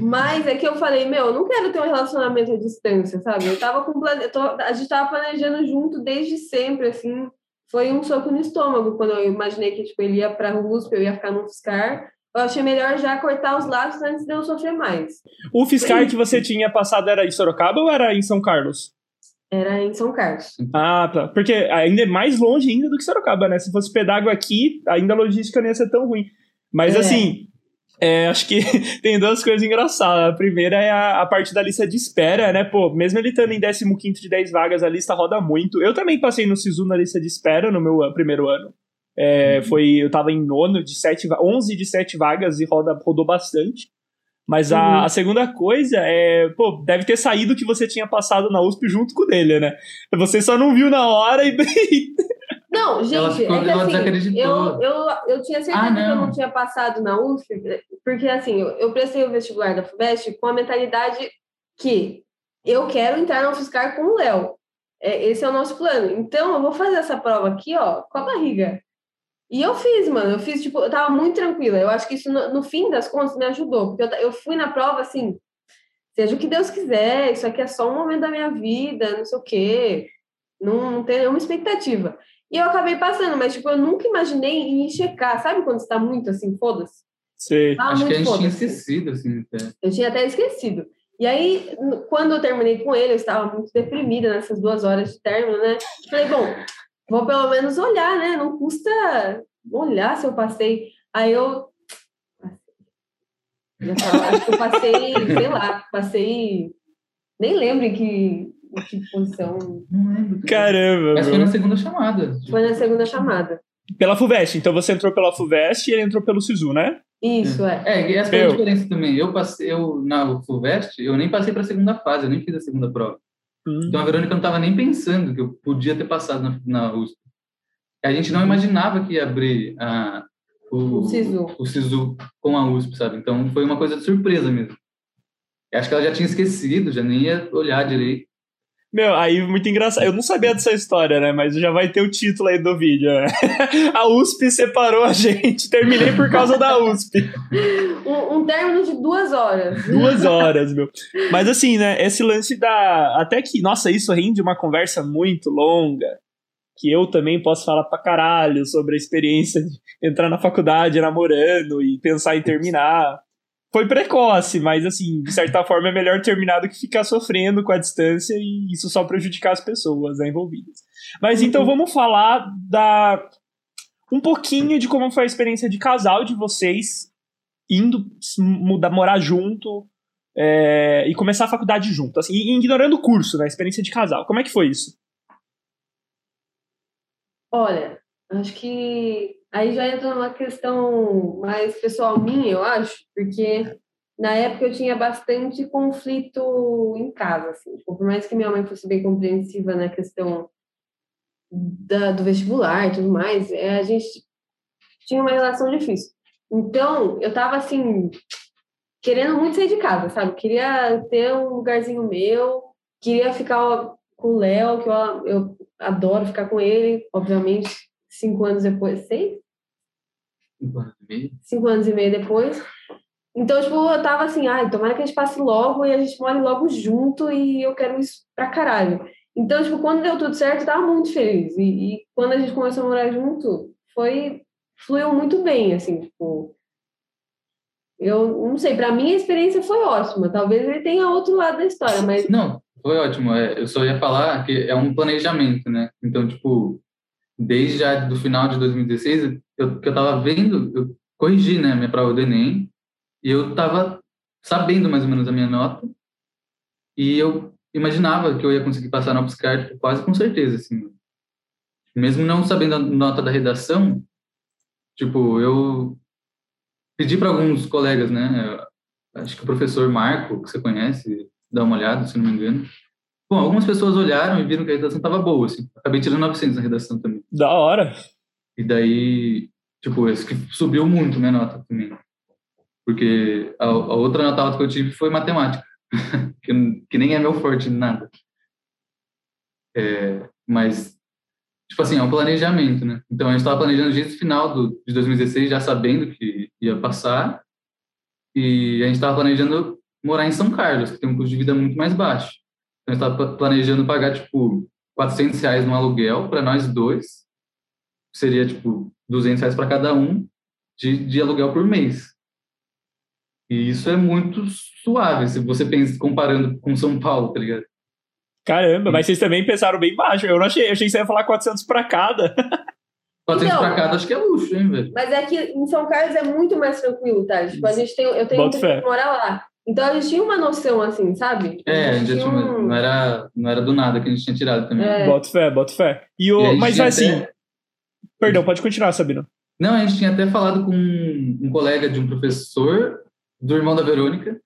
Mas é que eu falei, meu, eu não quero ter um relacionamento à distância, sabe? Eu tava com plane... eu tô- A gente tava planejando junto desde sempre, assim. Foi um soco no estômago quando eu imaginei que tipo, ele ia pra USP, eu ia ficar no FSCar. Eu achei melhor já cortar os laços antes de eu sofrer mais. O fiscal que você tinha passado era em Sorocaba ou era em São Carlos? Era em São Carlos. Ah, tá. Porque ainda é mais longe ainda do que Sorocaba, né? Se fosse pedago aqui, ainda a logística não ia ser tão ruim. Mas É. assim, é, acho que [LAUGHS] tem duas coisas engraçadas. A primeira é a, a parte da lista de espera, né? Pô, mesmo ele estando em 15 de 10 vagas, a lista roda muito. Eu também passei no SISU na lista de espera no meu ah, primeiro ano. É, foi, eu tava em nono de sete, va- 11 de 7 vagas e roda, rodou bastante. Mas a, Uhum. a segunda coisa é, pô, deve ter saído que você tinha passado na USP junto com o dele, né? Você só não viu na hora e. [LAUGHS] Não, gente, Ela ficou- é ela assim, desacreditou. eu, eu, eu tinha certeza Ah, que eu não. tinha passado na USP, porque assim, eu, eu prestei o vestibular da FUVEST com a mentalidade que eu quero entrar na UFSCar com o Léo. É, esse é o nosso plano. Então, eu vou fazer essa prova aqui, ó, com a barriga. E eu fiz, mano. Eu fiz, tipo, eu tava muito tranquila. Eu acho que isso, no, no fim das contas, me ajudou. Porque eu, eu fui na prova, assim, seja o que Deus quiser, isso aqui é só um momento da minha vida, não sei o quê. Não, não tem nenhuma expectativa. E eu acabei passando, mas, tipo, eu nunca imaginei em checar. Sabe quando você tá muito, assim, foda-se? Sei. Tava Acho que a gente tinha esquecido, assim, até. Eu tinha até esquecido. E aí, quando eu terminei com ele, eu estava muito deprimida nessas duas horas de término, né? Falei, bom, vou pelo menos olhar, né? Não custa olhar se eu passei. Aí eu. Acho que eu passei, sei lá, passei. Nem lembro em que, que posição. Não lembro. Caramba. Mas foi na segunda chamada. Foi na segunda chamada. Pela FUVEST. Então você entrou pela FUVEST e ele entrou pelo SISU, né? Isso, é. É, e essa foi a diferença também. Eu passei, eu, na FUVEST, eu nem passei para a segunda fase, eu nem fiz a segunda prova. Hum. Então a Verônica não estava nem pensando que eu podia ter passado na, na USP. A gente não imaginava que ia abrir a, o, O SISU. o SISU com a USP, sabe? Então foi uma coisa de surpresa mesmo. Eu acho que ela já tinha esquecido, já nem ia olhar direito. Meu, aí muito engraçado. Eu não sabia dessa história, né? Mas já vai ter o título aí do vídeo. Né? [LAUGHS] A USP separou a gente. Terminei por causa da USP. Um, um término de duas horas. Duas horas, meu. Mas assim, né? Esse lance da. Até que, nossa, isso rende uma conversa muito longa. Que eu também posso falar pra caralho sobre a experiência de entrar na faculdade namorando e pensar em terminar foi precoce, mas assim, de certa [LAUGHS] forma é melhor terminar do que ficar sofrendo com a distância e isso só prejudicar as pessoas né, envolvidas. Mas uhum. então vamos falar da um pouquinho de como foi a experiência de casal de vocês indo mudar, morar junto é, e começar a faculdade junto, assim, ignorando o curso, né, a experiência de casal. Como é que foi isso? Olha, acho que Aí já entra numa questão mais pessoal minha, eu acho, porque na época eu tinha bastante conflito em casa, assim. Tipo, por mais que minha mãe fosse bem compreensiva na questão da, do vestibular e tudo mais, é, a gente tinha uma relação difícil. Então, eu tava assim, querendo muito sair de casa, sabe? Queria ter um lugarzinho meu, queria ficar com o Léo, que eu, eu adoro ficar com ele, obviamente, cinco anos depois, seis? Cinco anos e meio. Cinco anos e meio depois. Então, tipo, eu tava assim, ai, tomara que a gente passe logo e a gente more logo junto e eu quero isso pra caralho. Então, tipo, quando deu tudo certo, eu tava muito feliz. E, e quando a gente começou a morar junto, foi... Fluiu muito bem, assim, tipo... Eu não sei, para mim a experiência foi ótima. Talvez ele tenha outro lado da história, mas... Não, foi ótimo. É, eu só ia falar que é um planejamento, né? Então, tipo, desde já do final de 2016, eu, que eu estava vendo, eu corrigi, né, minha prova do Enem, e eu estava sabendo mais ou menos a minha nota, e eu imaginava que eu ia conseguir passar na UFSCar tipo, quase com certeza, assim. Mesmo não sabendo a nota da redação, tipo, eu pedi para alguns colegas, né, acho que o professor Marco, que você conhece, dá uma olhada, se não me engano, Bom, algumas pessoas olharam e viram que a redação estava boa, assim. Acabei tirando 900 na redação também. Da hora. E daí, tipo, esse que subiu muito minha nota também. Porque a, a outra nota alta que eu tive foi matemática, [LAUGHS] que, que, nem é meu forte nada. É, mas, tipo assim, é um planejamento, né? Então, a gente estava planejando desde o final do, de 2016, já sabendo que ia passar. E a gente estava planejando morar em São Carlos, que tem um custo de vida muito mais baixo. Então, a gente estava planejando pagar, tipo, 400 reais no aluguel para nós dois. Seria, tipo, 200 reais para cada um de, de aluguel por mês. E isso é muito suave, se você pensa comparando com São Paulo, tá ligado? Caramba, mas vocês também pensaram bem baixo. Eu não achei, eu achei que você ia falar 400 para cada. 400 então, para cada acho que é luxo, hein, velho? Mas é que em São Carlos é muito mais tranquilo, tá? Tipo, a gente tem, eu tenho que morar lá. Então a gente tinha uma noção assim, sabe? É, a gente tinha um... não, era, não era do nada que a gente tinha tirado também. É. Bota fé, bota fé. E o, e mas assim. Até... Perdão, pode continuar, Sabino. Não, a gente tinha até falado com um colega de um professor, do irmão da Verônica,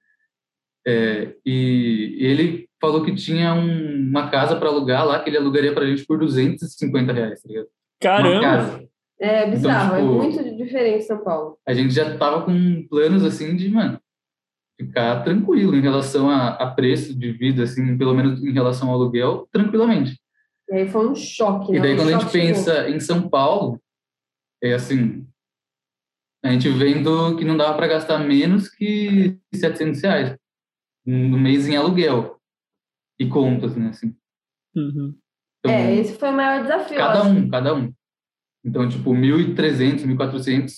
é, e ele falou que tinha um, uma casa para alugar lá, que ele alugaria para a gente por 250 reais, tá ligado? Caramba! É bizarro, então, tipo, é muito diferente São Paulo. A gente já tava com planos assim de, mano, ficar tranquilo em relação a, a, preço de vida, assim, pelo menos em relação ao aluguel, tranquilamente. E aí foi um choque. E daí um quando a gente pensa em São Paulo, é assim, a gente vendo que não dava para gastar menos que 700 reais no mês em aluguel e contas, né, assim. Uhum. Então, é, esse foi o maior desafio. Cada um, cada um. Então, tipo, 1.300, 1.400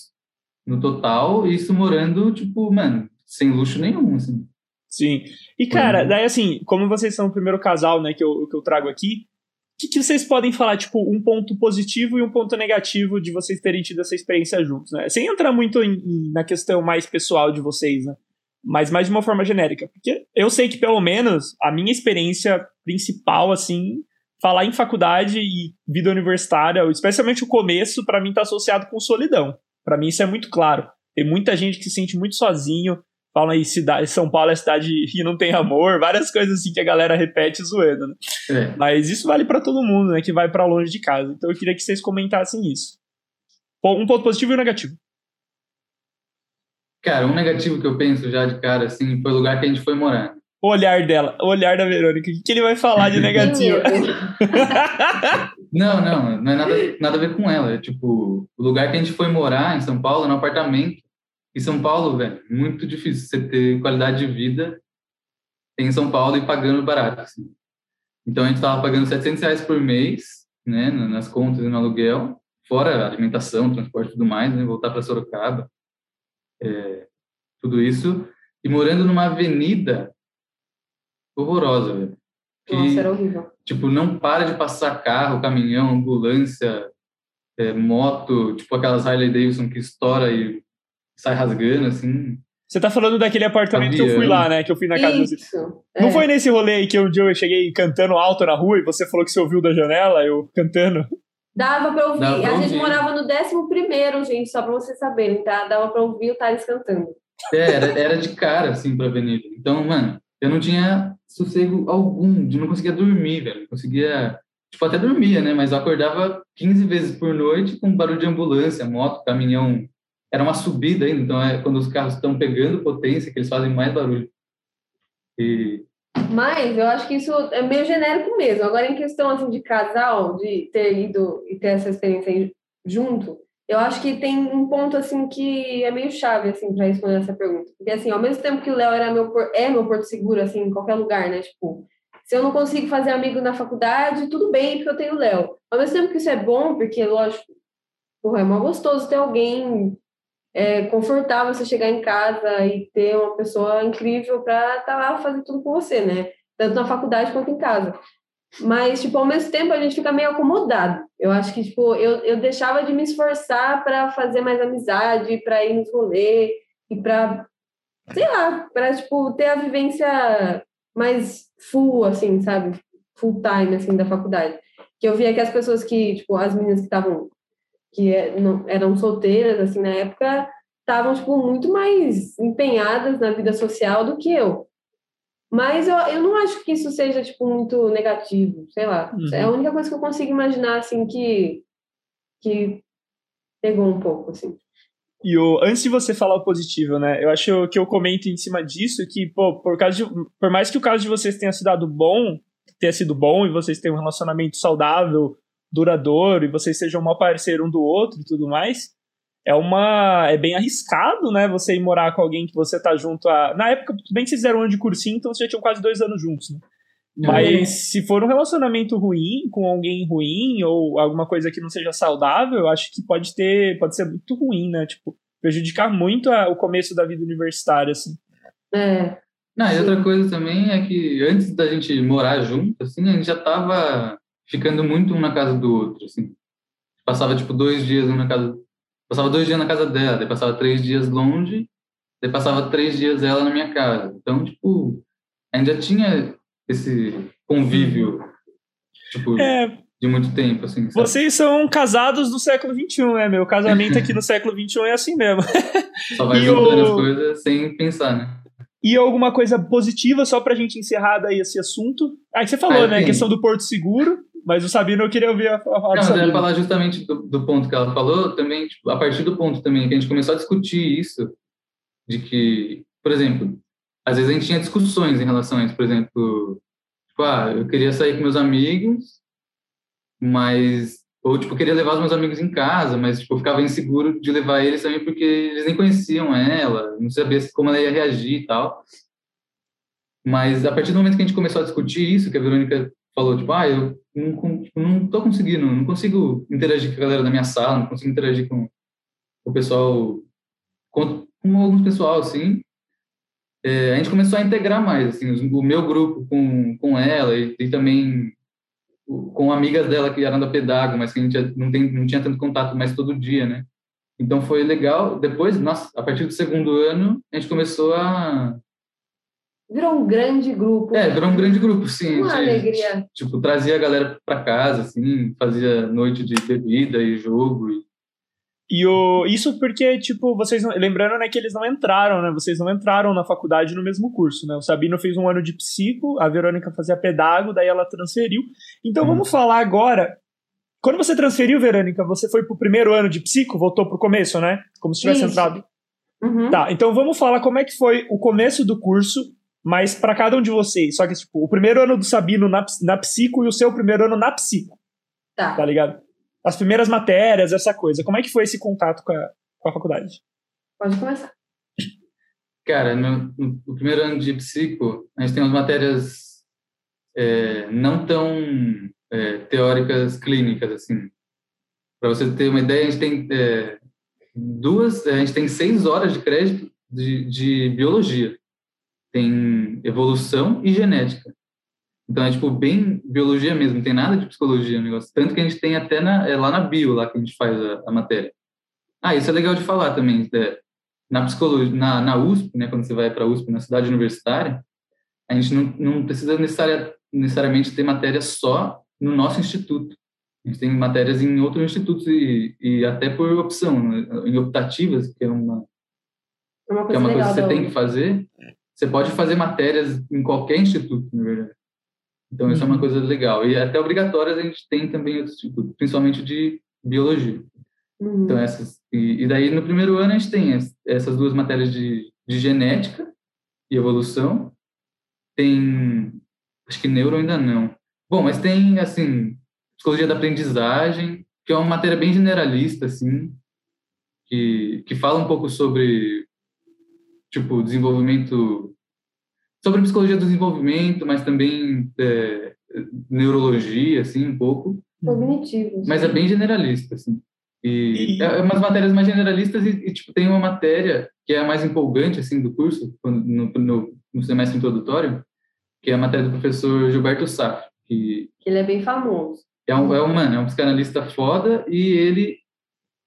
no total, isso morando, tipo, mano, sem luxo nenhum, assim. Sim. E, cara, daí, assim, como vocês são o primeiro casal, né, que eu, que eu trago aqui, o que, que, vocês podem falar, tipo, um ponto positivo e um ponto negativo de vocês terem tido essa experiência juntos, né? Sem entrar muito em, em, na questão mais pessoal de vocês, né? Mas mais de uma forma genérica. Porque eu sei que, pelo menos, a minha experiência principal, assim, falar em faculdade e vida universitária, especialmente o começo, para mim tá associado com solidão. Para mim isso é muito claro. Tem muita gente que se sente muito sozinho, falam aí cidade, São Paulo é cidade que não tem amor, várias coisas assim que a galera repete zoando, né? É. Mas isso vale para todo mundo, né, que vai para longe de casa. Então eu queria que vocês comentassem isso. Um ponto positivo e um negativo. Cara, um negativo que eu penso já de cara, assim, foi o lugar que a gente foi morar. o olhar dela, o olhar da Verônica. O que, que ele vai falar de [LAUGHS] negativo? [LAUGHS] não, não, não é nada, nada a ver com ela. É tipo, o lugar que a gente foi morar em São Paulo, no apartamento. Em São Paulo, velho, muito difícil você ter qualidade de vida em São Paulo e pagando barato. Assim. Então a gente estava pagando 700 reais por mês, né, nas contas e no aluguel, fora alimentação, transporte e tudo mais, né, voltar para Sorocaba, é, tudo isso, e morando numa avenida horrorosa, velho. Que, Nossa, era horrível. Tipo, não para de passar carro, caminhão, ambulância, é, moto, tipo aquelas Harley Davidson que estoura e sai rasgando, assim. Você tá falando daquele apartamento Aviano. que eu fui lá, né? Que eu fui na casa Isso, é. Não foi nesse rolê aí que um dia eu cheguei cantando alto na rua e você falou que você ouviu da janela, eu cantando? Dava pra ouvir. Dava pra a ouvir. gente morava no 11 gente, só pra vocês saberem, tá? Dava pra ouvir o Thales cantando. É, era, era de cara, assim, pra avenida. Então, mano, eu não tinha sossego algum, de não conseguia dormir, velho. Não conseguia. Tipo, até dormia, né? Mas eu acordava 15 vezes por noite com barulho de ambulância, moto, caminhão. Era uma subida ainda, então é quando os carros estão pegando potência que eles fazem mais barulho. E... Mas eu acho que isso é meio genérico mesmo. Agora, em questão assim, de casal, de ter ido e ter essa experiência junto, eu acho que tem um ponto assim que é meio chave assim para responder essa pergunta. Porque assim, ao mesmo tempo que o Léo era meu é meu porto seguro assim em qualquer lugar, né? Tipo, se eu não consigo fazer amigo na faculdade, tudo bem, porque eu tenho o Léo. Ao mesmo tempo que isso é bom, porque lógico, porra, é mais gostoso ter alguém é, confortável você chegar em casa e ter uma pessoa incrível para estar tá lá fazer tudo com você, né? Tanto na faculdade quanto em casa. Mas, tipo, ao mesmo tempo a gente fica meio acomodado. Eu acho que, tipo, eu, eu deixava de me esforçar para fazer mais amizade, para ir nos rolês e para, sei lá, para, tipo, ter a vivência mais full, assim, sabe? Full time, assim, da faculdade. Que eu via que as pessoas que, tipo, as meninas que estavam, que é, eram solteiras, assim, na época, estavam, tipo, muito mais empenhadas na vida social do que eu. Mas eu, eu não acho que isso seja, tipo, muito negativo, sei lá. Uhum. É a única coisa que eu consigo imaginar, assim, que, que pegou um pouco, assim. E o, antes de você falar o positivo, né? Eu acho que eu comento em cima disso que, pô, por, causa de, por mais que o caso de vocês tenha sido bom, tenha sido bom e vocês tenham um relacionamento saudável, duradouro, e vocês sejam um mau parceiro um do outro e tudo mais, é uma. É bem arriscado, né? Você ir morar com alguém que você tá junto a. Na época, bem que vocês fizeram um ano de cursinho, então vocês já tinham quase dois anos juntos, né? Mas uhum. se for um relacionamento ruim, com alguém ruim, ou alguma coisa que não seja saudável, eu acho que pode ter. Pode ser muito ruim, né? Tipo, prejudicar muito a, o começo da vida universitária, assim. É. Não, e outra coisa também é que antes da gente morar junto, assim, a gente já tava ficando muito um na casa do outro, assim. Passava, tipo, dois dias um na casa Passava dois dias na casa dela, daí passava três dias longe, daí passava três dias ela na minha casa. Então, tipo, ainda tinha esse convívio, tipo, é, de muito tempo, assim. Sabe? Vocês são casados do século XXI, né? Meu casamento [LAUGHS] aqui no século XXI é assim mesmo. Só vai juntando o... as coisas sem pensar, né? E alguma coisa positiva, só pra gente encerrar daí esse assunto. Aí ah, você falou, ah, né? A questão do Porto Seguro. Mas o Sabino eu queria ouvir a, a fala Não, eu ia falar justamente do, do, ponto que ela falou, também, tipo, a partir do ponto também que a gente começou a discutir isso, de que, por exemplo, às vezes a gente tinha discussões em relação a isso, por exemplo, tipo, ah, eu queria sair com meus amigos, mas ou tipo queria levar os meus amigos em casa, mas tipo eu ficava inseguro de levar eles também porque eles nem conheciam ela, não sabia como ela ia reagir e tal. Mas a partir do momento que a gente começou a discutir isso, que a Verônica falou, tipo, ah, eu não, tipo, não tô conseguindo, não consigo interagir com a galera da minha sala, não consigo interagir com, o pessoal, com, com alguns pessoal, assim. É, a gente começou a integrar mais, assim, o meu grupo com, com ela e, e também com amigas dela que eram da Pedago, mas que a gente não, tem, não tinha tanto contato mais todo dia, né? Então foi legal. Depois, nossa, a partir do segundo ano, a gente começou a, Virou um grande grupo. É, virou um grande grupo, sim. Uma gente, alegria. Tipo, trazia a galera para casa, assim, fazia noite de bebida e jogo. E, e o, isso porque, tipo, vocês não, lembrando, né, que eles não entraram, né? Vocês não entraram na faculdade no mesmo curso, né? O Sabino fez um ano de psico, a Verônica fazia pedago, daí ela transferiu. Então hum. vamos falar agora. Quando você transferiu, Verônica, você foi pro primeiro ano de psico, voltou pro começo, né? Como se tivesse isso. entrado. Uhum. Tá, então vamos falar como é que foi o começo do curso mas para cada um de vocês. Só que, tipo, o primeiro ano do Sabino na, na psico e o seu primeiro ano na psico. Tá. Tá ligado? As primeiras matérias, essa coisa. Como é que foi esse contato com a, com a faculdade? Pode começar. Cara, no, no, primeiro ano de psico, a gente tem umas matérias é, não tão é, teóricas clínicas, assim. Para você ter uma ideia, a gente tem é, duas, a gente tem seis horas de crédito de, de biologia. Tem evolução e genética. Então é tipo bem biologia mesmo, não tem nada de psicologia no negócio. Tanto que a gente tem até na, é lá na bio, lá que a gente faz a, a matéria. Ah, isso é legal de falar também. É, na psicologia, na, na USP, né, quando você vai para a USP, na cidade universitária, a gente não, não precisa necessaria, necessariamente ter matéria só no nosso instituto. A gente tem matérias em outros institutos e, e até por opção, né, em optativas, que é uma, É uma que é coisa uma coisa que você tem que fazer. Você pode fazer matérias em qualquer instituto, na verdade. Então, isso é uma Uhum. coisa legal. E até obrigatórias a gente tem também outros institutos, principalmente de biologia. Uhum. Então, essas, e, e daí no primeiro ano a gente tem es- essas duas matérias de, de genética e evolução. Tem, acho que neuro ainda não. Bom, mas tem, assim, psicologia da aprendizagem, que é uma matéria bem generalista, assim, que, que fala um pouco sobre, tipo, desenvolvimento, sobre psicologia do desenvolvimento, mas também é, neurologia, assim, um pouco Cognitivos. mas é bem generalista, assim. E, E- é umas matérias mais generalistas e, e, tipo, tem uma matéria que é a mais empolgante, assim, do curso, quando- no, no, no semestre introdutório, que é a matéria do professor Gilberto Saf, que Que ele é bem famoso. é um, é um, mano, é um psicanalista foda e ele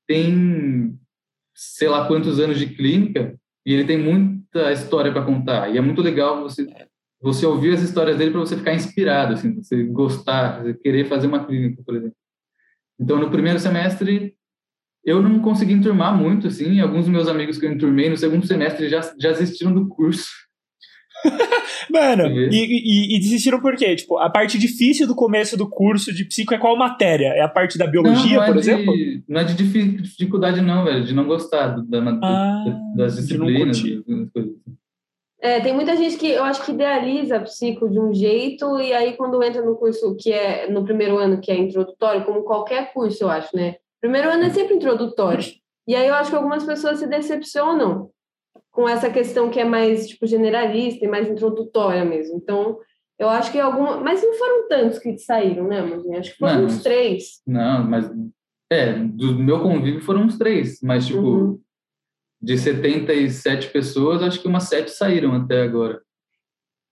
tem sei lá quantos anos de clínica e ele tem muita história para contar. E é muito legal você você ouvir as histórias dele para você ficar inspirado, assim, você gostar, você querer fazer uma clínica, por exemplo. Então, no primeiro semestre, eu não consegui enturmar muito, assim. Alguns dos meus amigos que eu enturmei no segundo semestre já, já desistiram do curso. [LAUGHS] Mano, Uhum. e, e, e desistiram por quê? Tipo, a parte difícil do começo do curso de psico é qual matéria? É a parte da biologia, não, não é por de- exemplo? Não é de difi- dificuldade, não, velho, de não gostar da, da- Ah, das disciplinas, coisas. É, tem muita gente que eu acho que idealiza a psico de um jeito e aí quando entra no curso que é no primeiro ano que é introdutório, como qualquer curso eu acho, né? Primeiro ano é sempre introdutório. E aí eu acho que algumas pessoas se decepcionam com essa questão que é mais tipo generalista e mais introdutória mesmo. Então eu acho que alguma, mas não foram tantos que saíram, né, Mozinha? Acho que foram Não, uns três. Não, mas... É, do meu convívio foram uns três, mas, tipo, Uhum. de 77 pessoas, acho que umas sete saíram até agora.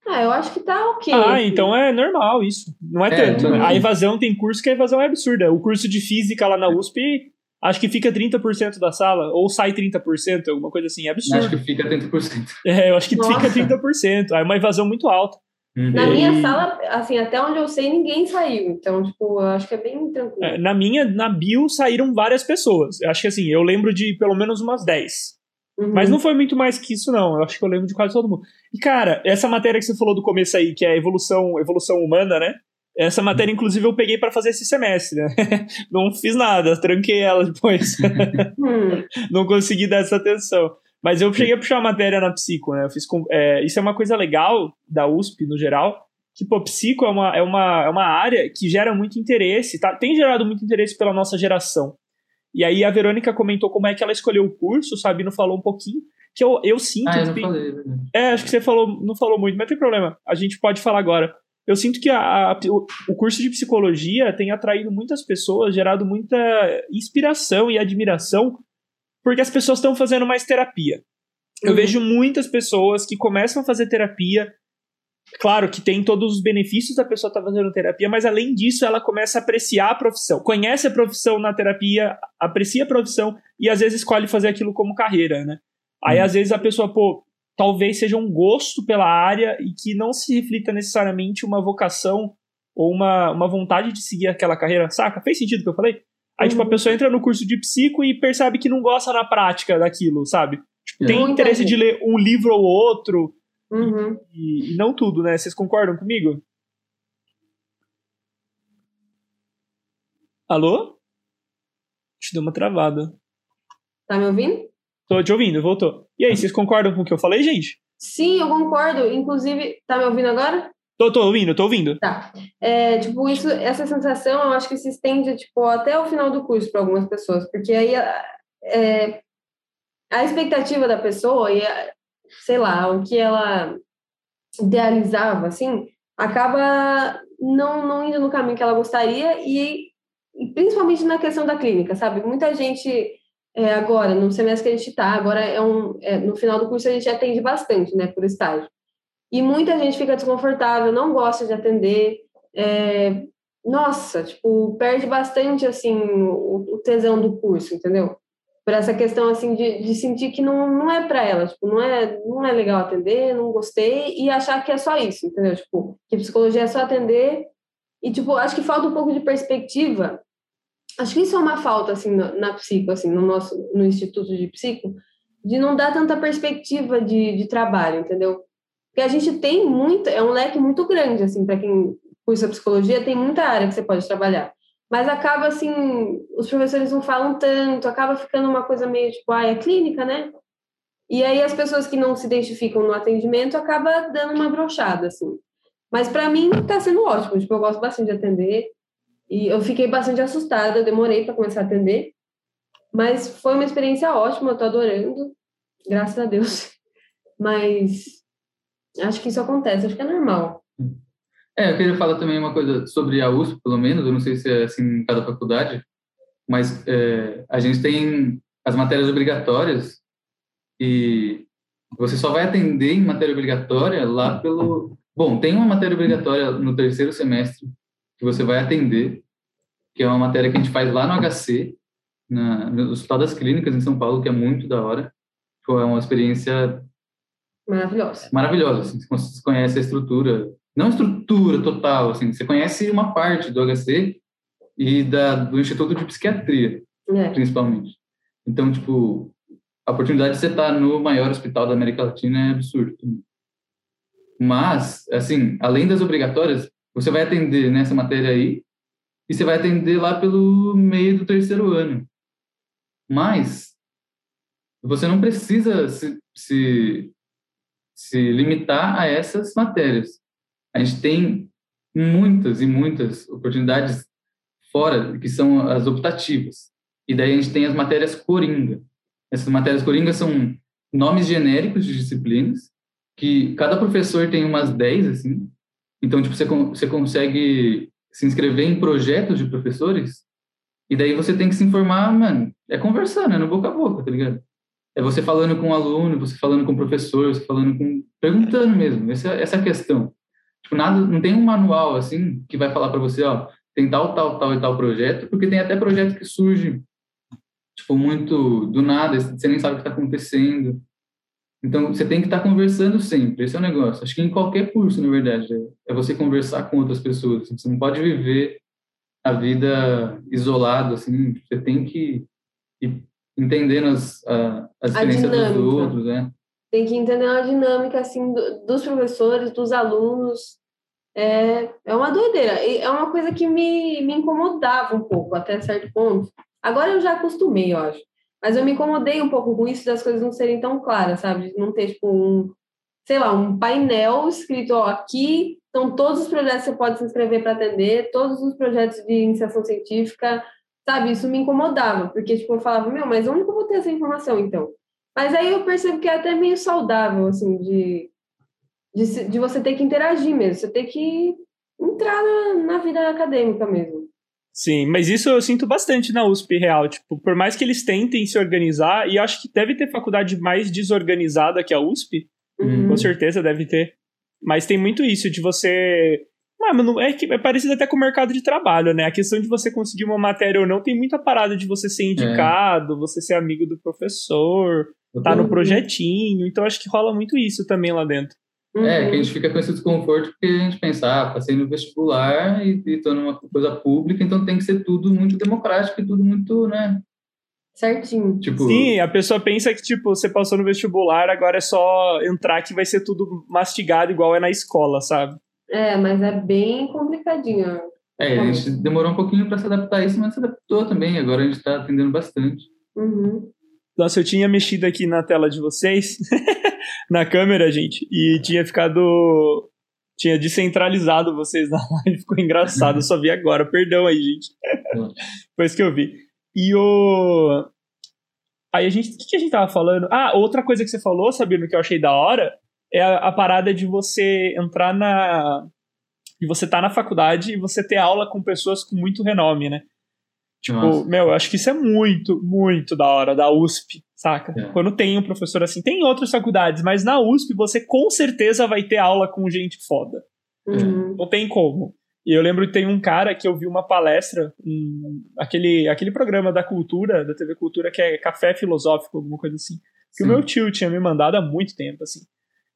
Ah, eu acho que tá ok. Ah, assim. então é normal isso. Não é É, tanto. não. A evasão tem curso que a evasão é absurda. O curso de física lá na USP, acho que fica 30% da sala, ou sai 30%, alguma coisa assim. É Acho absurdo. que fica 30%. [LAUGHS] É, eu acho que Nossa. fica 30%. É uma evasão muito alta. Na Uhum. minha E- sala, assim, até onde eu sei, ninguém saiu. Então, tipo, eu acho que é bem tranquilo. É, Na minha, na bio, saíram várias pessoas. Eu acho que assim, eu lembro de pelo menos umas 10. Uhum. Mas não foi muito mais que isso, não. Eu acho que eu lembro de quase todo mundo. E, cara, essa matéria que você falou do começo aí, que é evolução, evolução humana, né? Essa matéria, inclusive, eu peguei pra fazer esse semestre, né? [LAUGHS] Não fiz nada, tranquei ela depois. [LAUGHS] Hum, não consegui dar essa atenção. Mas eu cheguei a puxar a matéria na psico, né? Eu fiz com, é, isso é uma coisa legal da USP, no geral, que, pô, psico é uma, é, uma, é uma área que gera muito interesse, tá? Tem gerado muito interesse pela nossa geração. E aí a Verônica comentou como é que ela escolheu o curso, o Sabino falou um pouquinho, que eu, eu sinto... Ah, eu não falei. é é, acho que você falou, não falou muito, mas não tem problema. A gente pode falar agora. Eu sinto que a- a- o, curso de psicologia tem atraído muitas pessoas, gerado muita inspiração e admiração, porque as pessoas estão fazendo mais terapia. Eu Uhum. vejo muitas pessoas que começam a fazer terapia. Claro que tem todos os benefícios da pessoa estar fazendo terapia, mas além disso, ela começa a apreciar a profissão. Conhece a profissão na terapia, aprecia a profissão e às vezes escolhe fazer aquilo como carreira, né? Aí Hum. às vezes a pessoa, pô, talvez seja um gosto pela área e que não se reflita necessariamente uma vocação ou uma, uma vontade de seguir aquela carreira, saca? Fez sentido o que eu falei? Aí, tipo, a Uhum. pessoa entra no curso de psico e percebe que não gosta na prática daquilo, sabe? Tipo, É. tem Muita interesse de ler um livro ou outro uhum. e, e não tudo, né? Vocês concordam comigo? Alô? Te deu uma travada. Tá me ouvindo? Tô te ouvindo, voltou. E aí, vocês concordam com o que eu falei, gente? Sim, eu concordo. Inclusive, tá me ouvindo agora? Tô, tô ouvindo, tô ouvindo. Tá. É, tipo, isso, essa sensação, eu acho que se estende, tipo, até o final do curso para algumas pessoas, porque aí é, a expectativa da pessoa e, sei lá, o que ela idealizava, assim, acaba não, não indo no caminho que ela gostaria e, e principalmente na questão da clínica, sabe? Muita gente é, agora, no semestre que a gente está, agora é um, é, no final do curso a gente atende bastante, né, por estágio. E muita gente fica desconfortável, não gosta de atender, é, nossa, tipo, perde bastante, assim, o, o, tesão do curso, entendeu? Por essa questão, assim, de, de sentir que não, não é para ela, tipo, não é, não é legal atender, não gostei, e achar que é só isso, entendeu? Tipo, que psicologia é só atender, e, tipo, acho que falta um pouco de perspectiva acho que isso é uma falta assim na, psico, assim, no nosso no instituto de psico, de não dar tanta perspectiva de, de trabalho, entendeu? Porque a gente tem muito, é um leque muito grande assim para quem cursa psicologia, tem muita área que você pode trabalhar. Mas acaba assim, os professores não falam tanto, acaba ficando uma coisa meio tipo, ah, é clínica, né? E aí as pessoas que não se identificam no atendimento acaba dando uma brochada assim. Mas para mim está sendo ótimo, tipo, eu gosto bastante de atender. E eu fiquei bastante assustada, eu demorei para começar a atender, mas foi uma experiência ótima, eu tô adorando, graças a Deus. [LAUGHS] Mas acho que isso acontece, acho que é normal. É, eu queria falar também uma coisa sobre a USP, pelo menos, eu não sei se é assim em cada faculdade, mas é, a gente tem as matérias obrigatórias e você só vai atender em matéria obrigatória lá pelo... Bom, tem uma matéria obrigatória no terceiro semestre que você vai atender, que é uma matéria que a gente faz lá no HC, na, no Hospital das Clínicas em São Paulo, que é muito da hora. Foi uma experiência maravilhosa. Maravilhosa, assim, você conhece a estrutura, não a estrutura total, assim, você conhece uma parte do HC e da, do Instituto de Psiquiatria, é. principalmente. Então, tipo, a oportunidade de você estar no maior hospital da América Latina é absurdo. Mas, assim, além das obrigatórias, você vai atender nessa matéria aí e você vai atender lá pelo meio do terceiro ano. Mas você não precisa se, se, se limitar a essas matérias. A gente tem muitas e muitas oportunidades fora, que são as optativas. E daí a gente tem as matérias coringa. Essas matérias coringa são nomes genéricos de disciplinas, que cada professor tem umas 10, assim, então, tipo, você, você consegue se inscrever em projetos de professores e daí você tem que se informar, mano, é conversando, é no boca a boca, tá ligado? É você falando com o aluno, você falando com o professor, você falando com... perguntando mesmo, essa, essa é a questão. Tipo, nada, não tem um manual, assim, que vai falar para você, ó, tem tal, tal, tal e tal projeto, porque tem até projeto que surge, tipo, muito do nada, você nem sabe o que está acontecendo. Então, você tem que estar conversando sempre, esse é o negócio. Acho que em qualquer curso, na verdade, é você conversar com outras pessoas. Você não pode viver a vida isolado, assim, você tem que ir entendendo as, as experiências dos outros, né? Tem que entender a dinâmica, assim, do, dos professores, dos alunos. É, é uma doideira. É uma coisa que me, me incomodava um pouco, até certo ponto. Agora eu já acostumei, eu acho. Mas eu me incomodei um pouco com isso das coisas não serem tão claras, sabe? Não ter, tipo, um, sei lá, um painel escrito, ó, aqui estão todos os projetos que você pode se inscrever para atender, todos os projetos de iniciação científica, sabe? Isso me incomodava, porque, tipo, eu falava, meu, mas onde que eu vou ter essa informação, então? Mas aí eu percebo que é até meio saudável, assim, de, de, de você ter que interagir mesmo, você ter que entrar na, na vida acadêmica mesmo. Sim, mas isso eu sinto bastante na USP real. Tipo, por mais que eles tentem se organizar, e acho que deve ter faculdade mais desorganizada que a USP, uhum. com certeza deve ter. Mas tem muito isso de você. Ah, mano, é, que é parecido até com o mercado de trabalho, né? A questão de você conseguir uma matéria ou não tem muita parada de você ser indicado, é. você ser amigo do professor, tá no projetinho. Então acho que rola muito isso também lá dentro. Uhum. É, que a gente fica com esse desconforto porque a gente pensa, ah, passei no vestibular e estou numa coisa pública, então tem que ser tudo muito democrático e tudo muito, né? Certinho. Tipo... Sim, a pessoa pensa que, tipo, você passou no vestibular, agora é só entrar que vai ser tudo mastigado igual é na escola, sabe? É, mas é bem complicadinho. É, a gente demorou um pouquinho para se adaptar a isso, mas se adaptou também, agora a gente está atendendo bastante. Uhum. Nossa, eu tinha mexido aqui na tela de vocês [LAUGHS] na câmera, gente, e tinha ficado. Tinha descentralizado vocês na [LAUGHS] live, ficou engraçado. Eu só vi agora, perdão aí, gente. [LAUGHS] Depois que eu vi. E o. Aí a gente. O que, que a gente tava falando? Ah, outra coisa que você falou, Sabino, que eu achei da hora, é a, a parada de você entrar na. E você tá na faculdade e você ter aula com pessoas com muito renome, né? Tipo, Nossa. meu, eu acho que isso é muito, muito da hora, da USP, saca? É. Quando tem um professor assim, tem outras faculdades, mas na USP você com certeza vai ter aula com gente foda. Uhum. Não tem como. E eu lembro que tem um cara que eu vi uma palestra, um, aquele, aquele programa da cultura, da TV Cultura, que é Café Filosófico, alguma coisa assim. Que Sim. o meu tio tinha me mandado há muito tempo, assim.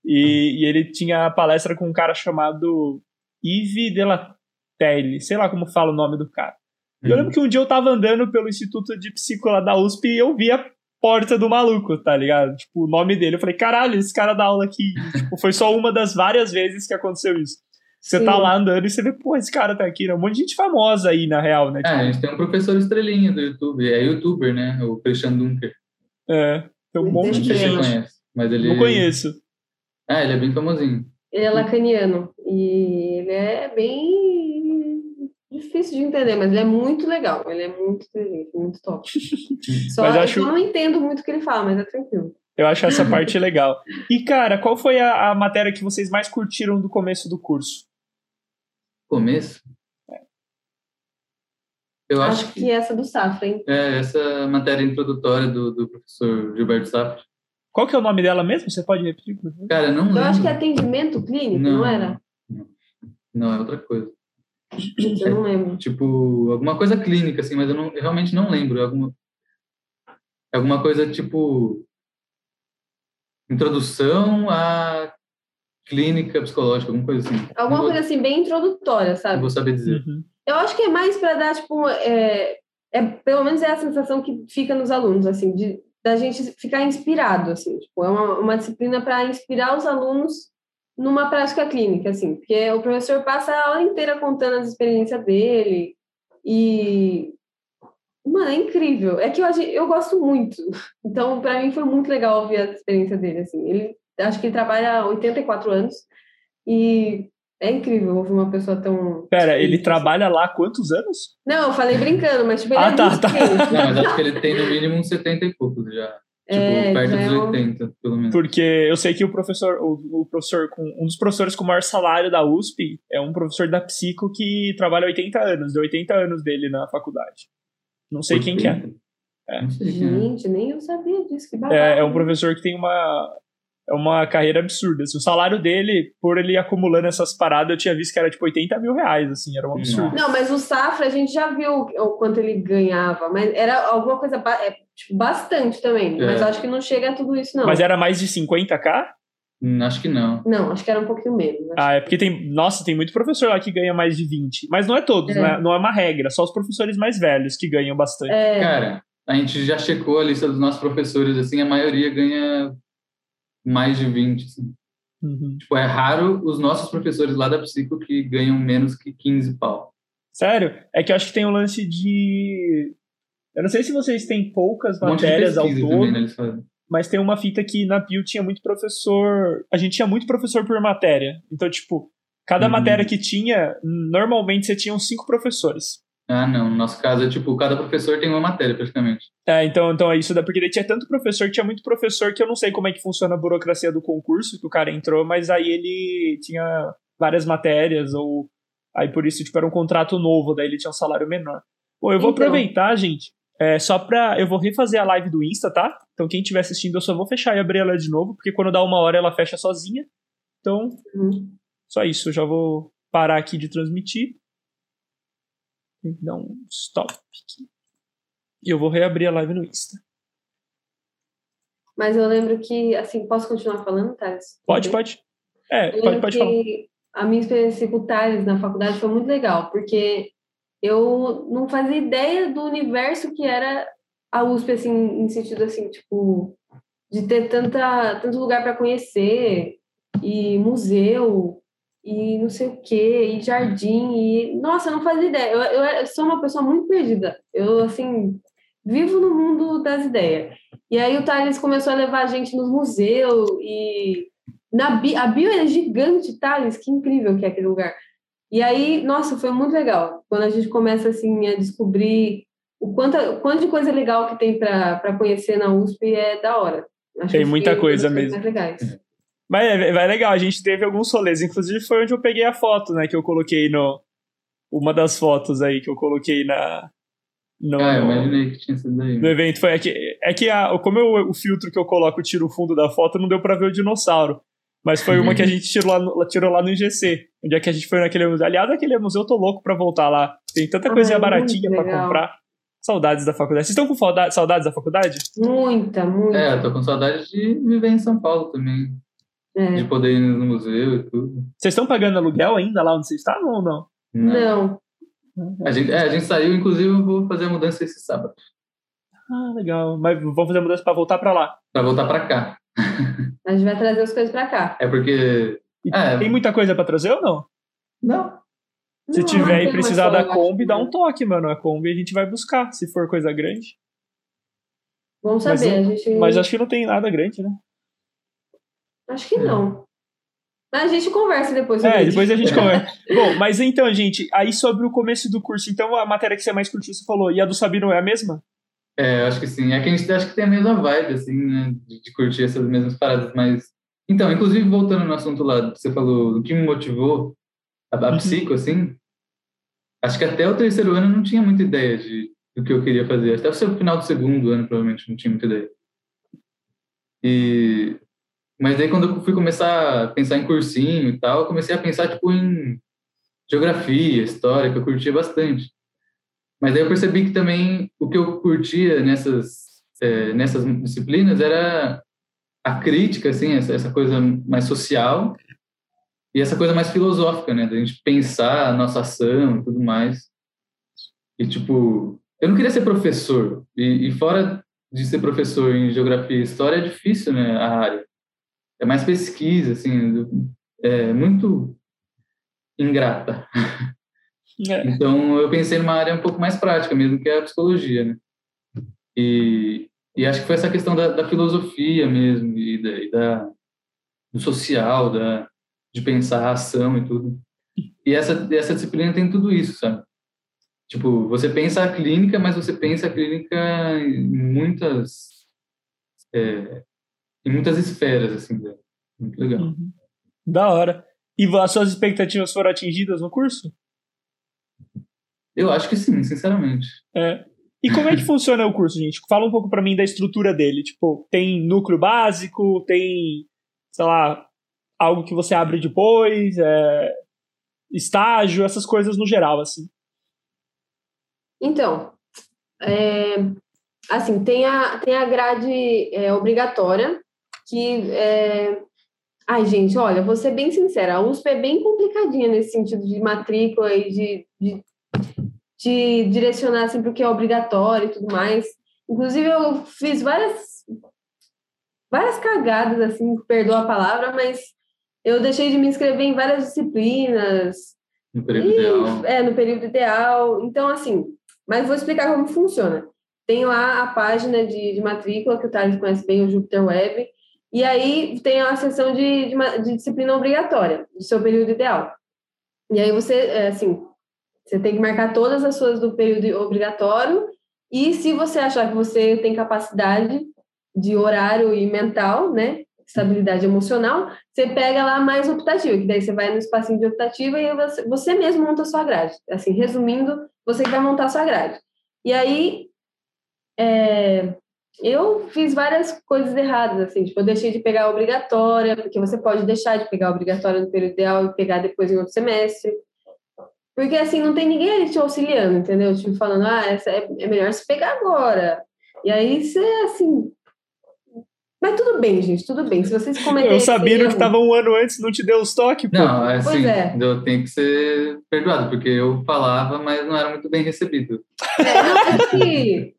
E, e ele tinha palestra com um cara chamado Yves Delatelli, sei lá como fala o nome do cara. E eu lembro que um dia eu tava andando pelo Instituto de Psicologia da USP e eu vi a porta do maluco, tá ligado? Tipo, o nome dele. Eu falei, caralho, esse cara dá aula aqui. tipo, foi só uma das várias vezes que aconteceu isso. Você Sim. tá lá andando e você vê, pô, esse cara tá aqui, né? Um monte de gente famosa aí, na real, né? É, tipo, é, a gente tem um professor estrelinha do YouTube, é youtuber, né? O Christian Dunker. É, tem um monte de gente. Conhece, mas ele... Não conheço. Ah, ele é bem famosinho. Ele é lacaniano e ele é bem difícil de entender, mas ele é muito legal. Ele é muito inteligente, muito top. [LAUGHS] Só mas acho... eu não entendo muito o que ele fala, mas é tranquilo. Eu acho essa [LAUGHS] parte legal. E, cara, qual foi a, a, matéria que vocês mais curtiram do começo do curso? Começo? É. Eu acho, acho que... que... essa do Safra, hein? É, essa matéria introdutória do, do professor Gilberto Safra. Qual que é o nome dela mesmo? Você pode repetir? Cara, não lembro. Eu acho que é atendimento clínico, não, não era? Não, é outra coisa. Eu não lembro. Tipo, alguma coisa clínica, assim, mas eu, não, eu realmente não lembro. É alguma, é alguma coisa tipo. Introdução à clínica psicológica, alguma coisa assim. Alguma coisa assim, bem introdutória, sabe? Não vou saber dizer. Uhum. Eu acho que é mais para dar, tipo, é, é, pelo menos é a sensação que fica nos alunos, assim, de da gente ficar inspirado, assim, tipo, é uma, uma disciplina para inspirar os alunos numa prática clínica, assim, porque o professor passa a aula inteira contando as experiências dele e Mano, é incrível. É que eu, eu gosto muito. [LAUGHS] Então, para mim foi muito legal ouvir a experiência dele, assim. Ele acho que ele trabalha há 84 anos e é incrível ouvir uma pessoa tão. Pera, ele trabalha lá há quantos anos? Não, eu falei brincando, mas tipo, ele ah, é tá, tá. Não, mas acho que ele tem no mínimo uns 70 e poucos já. Tipo, é, perto dos é 80, pelo menos. Porque eu sei que o professor, o, o, professor com um dos professores com o maior salário da USP é um professor da Psico que trabalha 80 anos, deu 80 anos dele na faculdade. Não sei quem que é. é. Gente, nem eu sabia disso, que É, é um professor que tem uma é uma carreira absurda. Assim, o salário dele, por ele acumulando essas paradas, eu tinha visto que era tipo 80 mil reais, assim, era um absurdo. Não, mas o Safra a gente já viu o quanto ele ganhava, mas era alguma coisa é, tipo, bastante também. É. Mas acho que não chega a tudo isso, não. Mas era mais de 50k? Hum, acho que não. Não, acho que era um pouquinho menos. Ah, é porque tem. Nossa, tem muito professor lá que ganha mais de 20. Mas não é todos, é. Não, é, não é uma regra, só os professores mais velhos que ganham bastante. É. Cara, a gente já checou a lista dos nossos professores, assim, a maioria ganha mais de 20. Assim. Uhum. Tipo, é raro os nossos professores lá da Psico que ganham menos que 15 pau. Sério? É que eu acho que tem um lance de. Eu não sei se vocês têm poucas um matérias ao todo, também, né, mas tem uma fita que na Pio tinha muito professor. A gente tinha muito professor por matéria. Então, tipo, cada uhum. matéria que tinha, normalmente você tinha uns cinco professores. Ah, não. No nosso caso é tipo, cada professor tem uma matéria praticamente. É, então, então é isso, da porque ele tinha tanto professor, tinha muito professor que eu não sei como é que funciona a burocracia do concurso que o cara entrou, mas aí ele tinha várias matérias, ou aí por isso, tipo, era um contrato novo, daí ele tinha um salário menor. Bom, eu vou então... aproveitar, gente, é, só pra. Eu vou refazer a live do Insta, tá? Então quem estiver assistindo, eu só vou fechar e abrir ela de novo, porque quando dá uma hora ela fecha sozinha. Então, uhum. só isso, eu já vou parar aqui de transmitir. Tem que dar um stop aqui. E eu vou reabrir a live no Insta. Mas eu lembro que, assim, posso continuar falando, Thales? Pode, pode. É, pode, pode falar. A minha experiência com o Thales na faculdade foi muito legal, porque eu não fazia ideia do universo que era a USP, assim, em sentido, assim, tipo, de ter tanta, tanto lugar para conhecer, e museu, e não sei o quê, e jardim, e... Nossa, eu não fazia ideia. Eu, eu, eu, sou uma pessoa muito perdida. Eu, assim, vivo no mundo das ideias. E aí o Thales começou a levar a gente nos museus e na bi, a bio é gigante, Thales, que incrível que é aquele lugar. E aí, nossa, foi muito legal. Quando a gente começa assim a descobrir o quanto, o quanto de coisa legal que tem para conhecer na USP é da hora. Acho tem muita coisa mesmo. Mas é, é legal, a gente teve alguns rolês, inclusive foi onde eu peguei a foto, né, que eu coloquei no uma das fotos aí que eu coloquei na no, ah, eu imaginei que tinha sido daí. No evento foi aqui, é que a, como eu, o filtro que eu coloco tira o fundo da foto, não deu para ver o dinossauro. Mas foi uma que a [LAUGHS] gente tirou lá, no, tirou lá no IGC. Onde é que a gente foi naquele museu. Aliás, aquele museu eu tô louco pra voltar lá. Tem tanta coisa baratinha pra comprar. Saudades da faculdade. Vocês estão com saudades da faculdade? Muita, muita. É, eu tô com saudade de viver em São Paulo também. É. De poder ir no museu e tudo. Vocês estão pagando aluguel ainda lá onde vocês estavam ou não? Não. não. A, gente, é, a gente saiu, inclusive, eu vou fazer a mudança esse sábado. Ah, legal. Mas vamos fazer a mudança para voltar para lá? Para voltar para cá. A gente vai trazer as coisas para cá. É porque. É, tem muita coisa para trazer ou não? Não. Se não, tiver não e precisar da Kombi, dá um toque, mano. A Kombi a gente vai buscar, se for coisa grande. Vamos saber. Mas, a gente... mas acho que não tem nada grande, né? Acho que não. Mas a gente conversa depois. É, depois a gente [LAUGHS] conversa. Bom, mas então, gente, aí sobre o começo do curso, então a matéria que você mais curtiu, você falou, e a do Sabino é a mesma? É, acho que sim. É que a gente acha que tem a mesma vibe, assim, né? De, de, curtir essas mesmas paradas, mas. Então, inclusive, voltando no assunto lá, você falou o que me motivou, a, a uhum. psico, assim. Acho que até o terceiro ano eu não tinha muita ideia de, do que eu queria fazer. Até o final do segundo ano, provavelmente, não tinha muita ideia. E. Mas daí, quando eu fui começar a pensar em cursinho e tal, eu comecei a pensar, tipo, em geografia, história, que eu curtia bastante. Mas aí eu percebi que também o que eu curtia nessas, é, nessas disciplinas era a crítica, assim, essa, essa coisa mais social e essa coisa mais filosófica, né? Da gente pensar a nossa ação e tudo mais. E, tipo, eu não queria ser professor. E, e fora de ser professor em geografia e história, é difícil, né? A área. É mais pesquisa, assim, é muito ingrata. É. Então, eu pensei numa área um pouco mais prática mesmo, que é a psicologia, né? E, e acho que foi essa questão da, da filosofia mesmo, e, da, e da, do social, da, de pensar a ação e tudo. E essa, essa disciplina tem tudo isso, sabe? Tipo, você pensa a clínica, mas você pensa a clínica em muitas, é, em muitas esferas, assim, né? muito legal. Uhum. Da hora. E as suas expectativas foram atingidas no curso? Eu acho que sim, sinceramente. É. E como é que [LAUGHS] funciona o curso, gente? Fala um pouco para mim da estrutura dele. Tipo, tem núcleo básico, tem, sei lá, algo que você abre depois, é, estágio, essas coisas no geral, assim. Então, é, assim, tem a, tem a grade é, obrigatória, que é, Ai, gente, olha, vou ser bem sincera, a USP é bem complicadinha nesse sentido de matrícula e de, de de direcionar assim, para o que é obrigatório e tudo mais. Inclusive, eu fiz várias, várias cagadas, assim, perdoa a palavra, mas eu deixei de me inscrever em várias disciplinas. No período e, ideal. É, no período ideal. Então, assim, mas vou explicar como funciona. Tem lá a página de, de matrícula, que o Thales conhece bem, o Jupiter Web, e aí tem a seção de, de, de disciplina obrigatória, do seu período ideal. E aí você, é, assim, você tem que marcar todas as suas do período obrigatório e se você achar que você tem capacidade de horário e mental, né, estabilidade emocional, você pega lá mais optativa, que daí você vai no espacinho de optativa e você, você mesmo monta a sua grade. Assim, resumindo, você vai montar a sua grade. E aí, é, eu fiz várias coisas erradas, assim, tipo, eu deixei de pegar a obrigatória, porque você pode deixar de pegar a obrigatória no período ideal e pegar depois em outro semestre. Porque assim, não tem ninguém ali te auxiliando, entendeu? Tipo, falando, ah, essa é, é melhor se pegar agora. E aí você, assim. Mas tudo bem, gente, tudo bem. Se vocês [LAUGHS] cometerem. Eu sabia que estava um ano antes, não te deu os toques, pô. Não, assim, pois é. eu tenho que ser perdoado, porque eu falava, mas não era muito bem recebido. É, não, mas, que...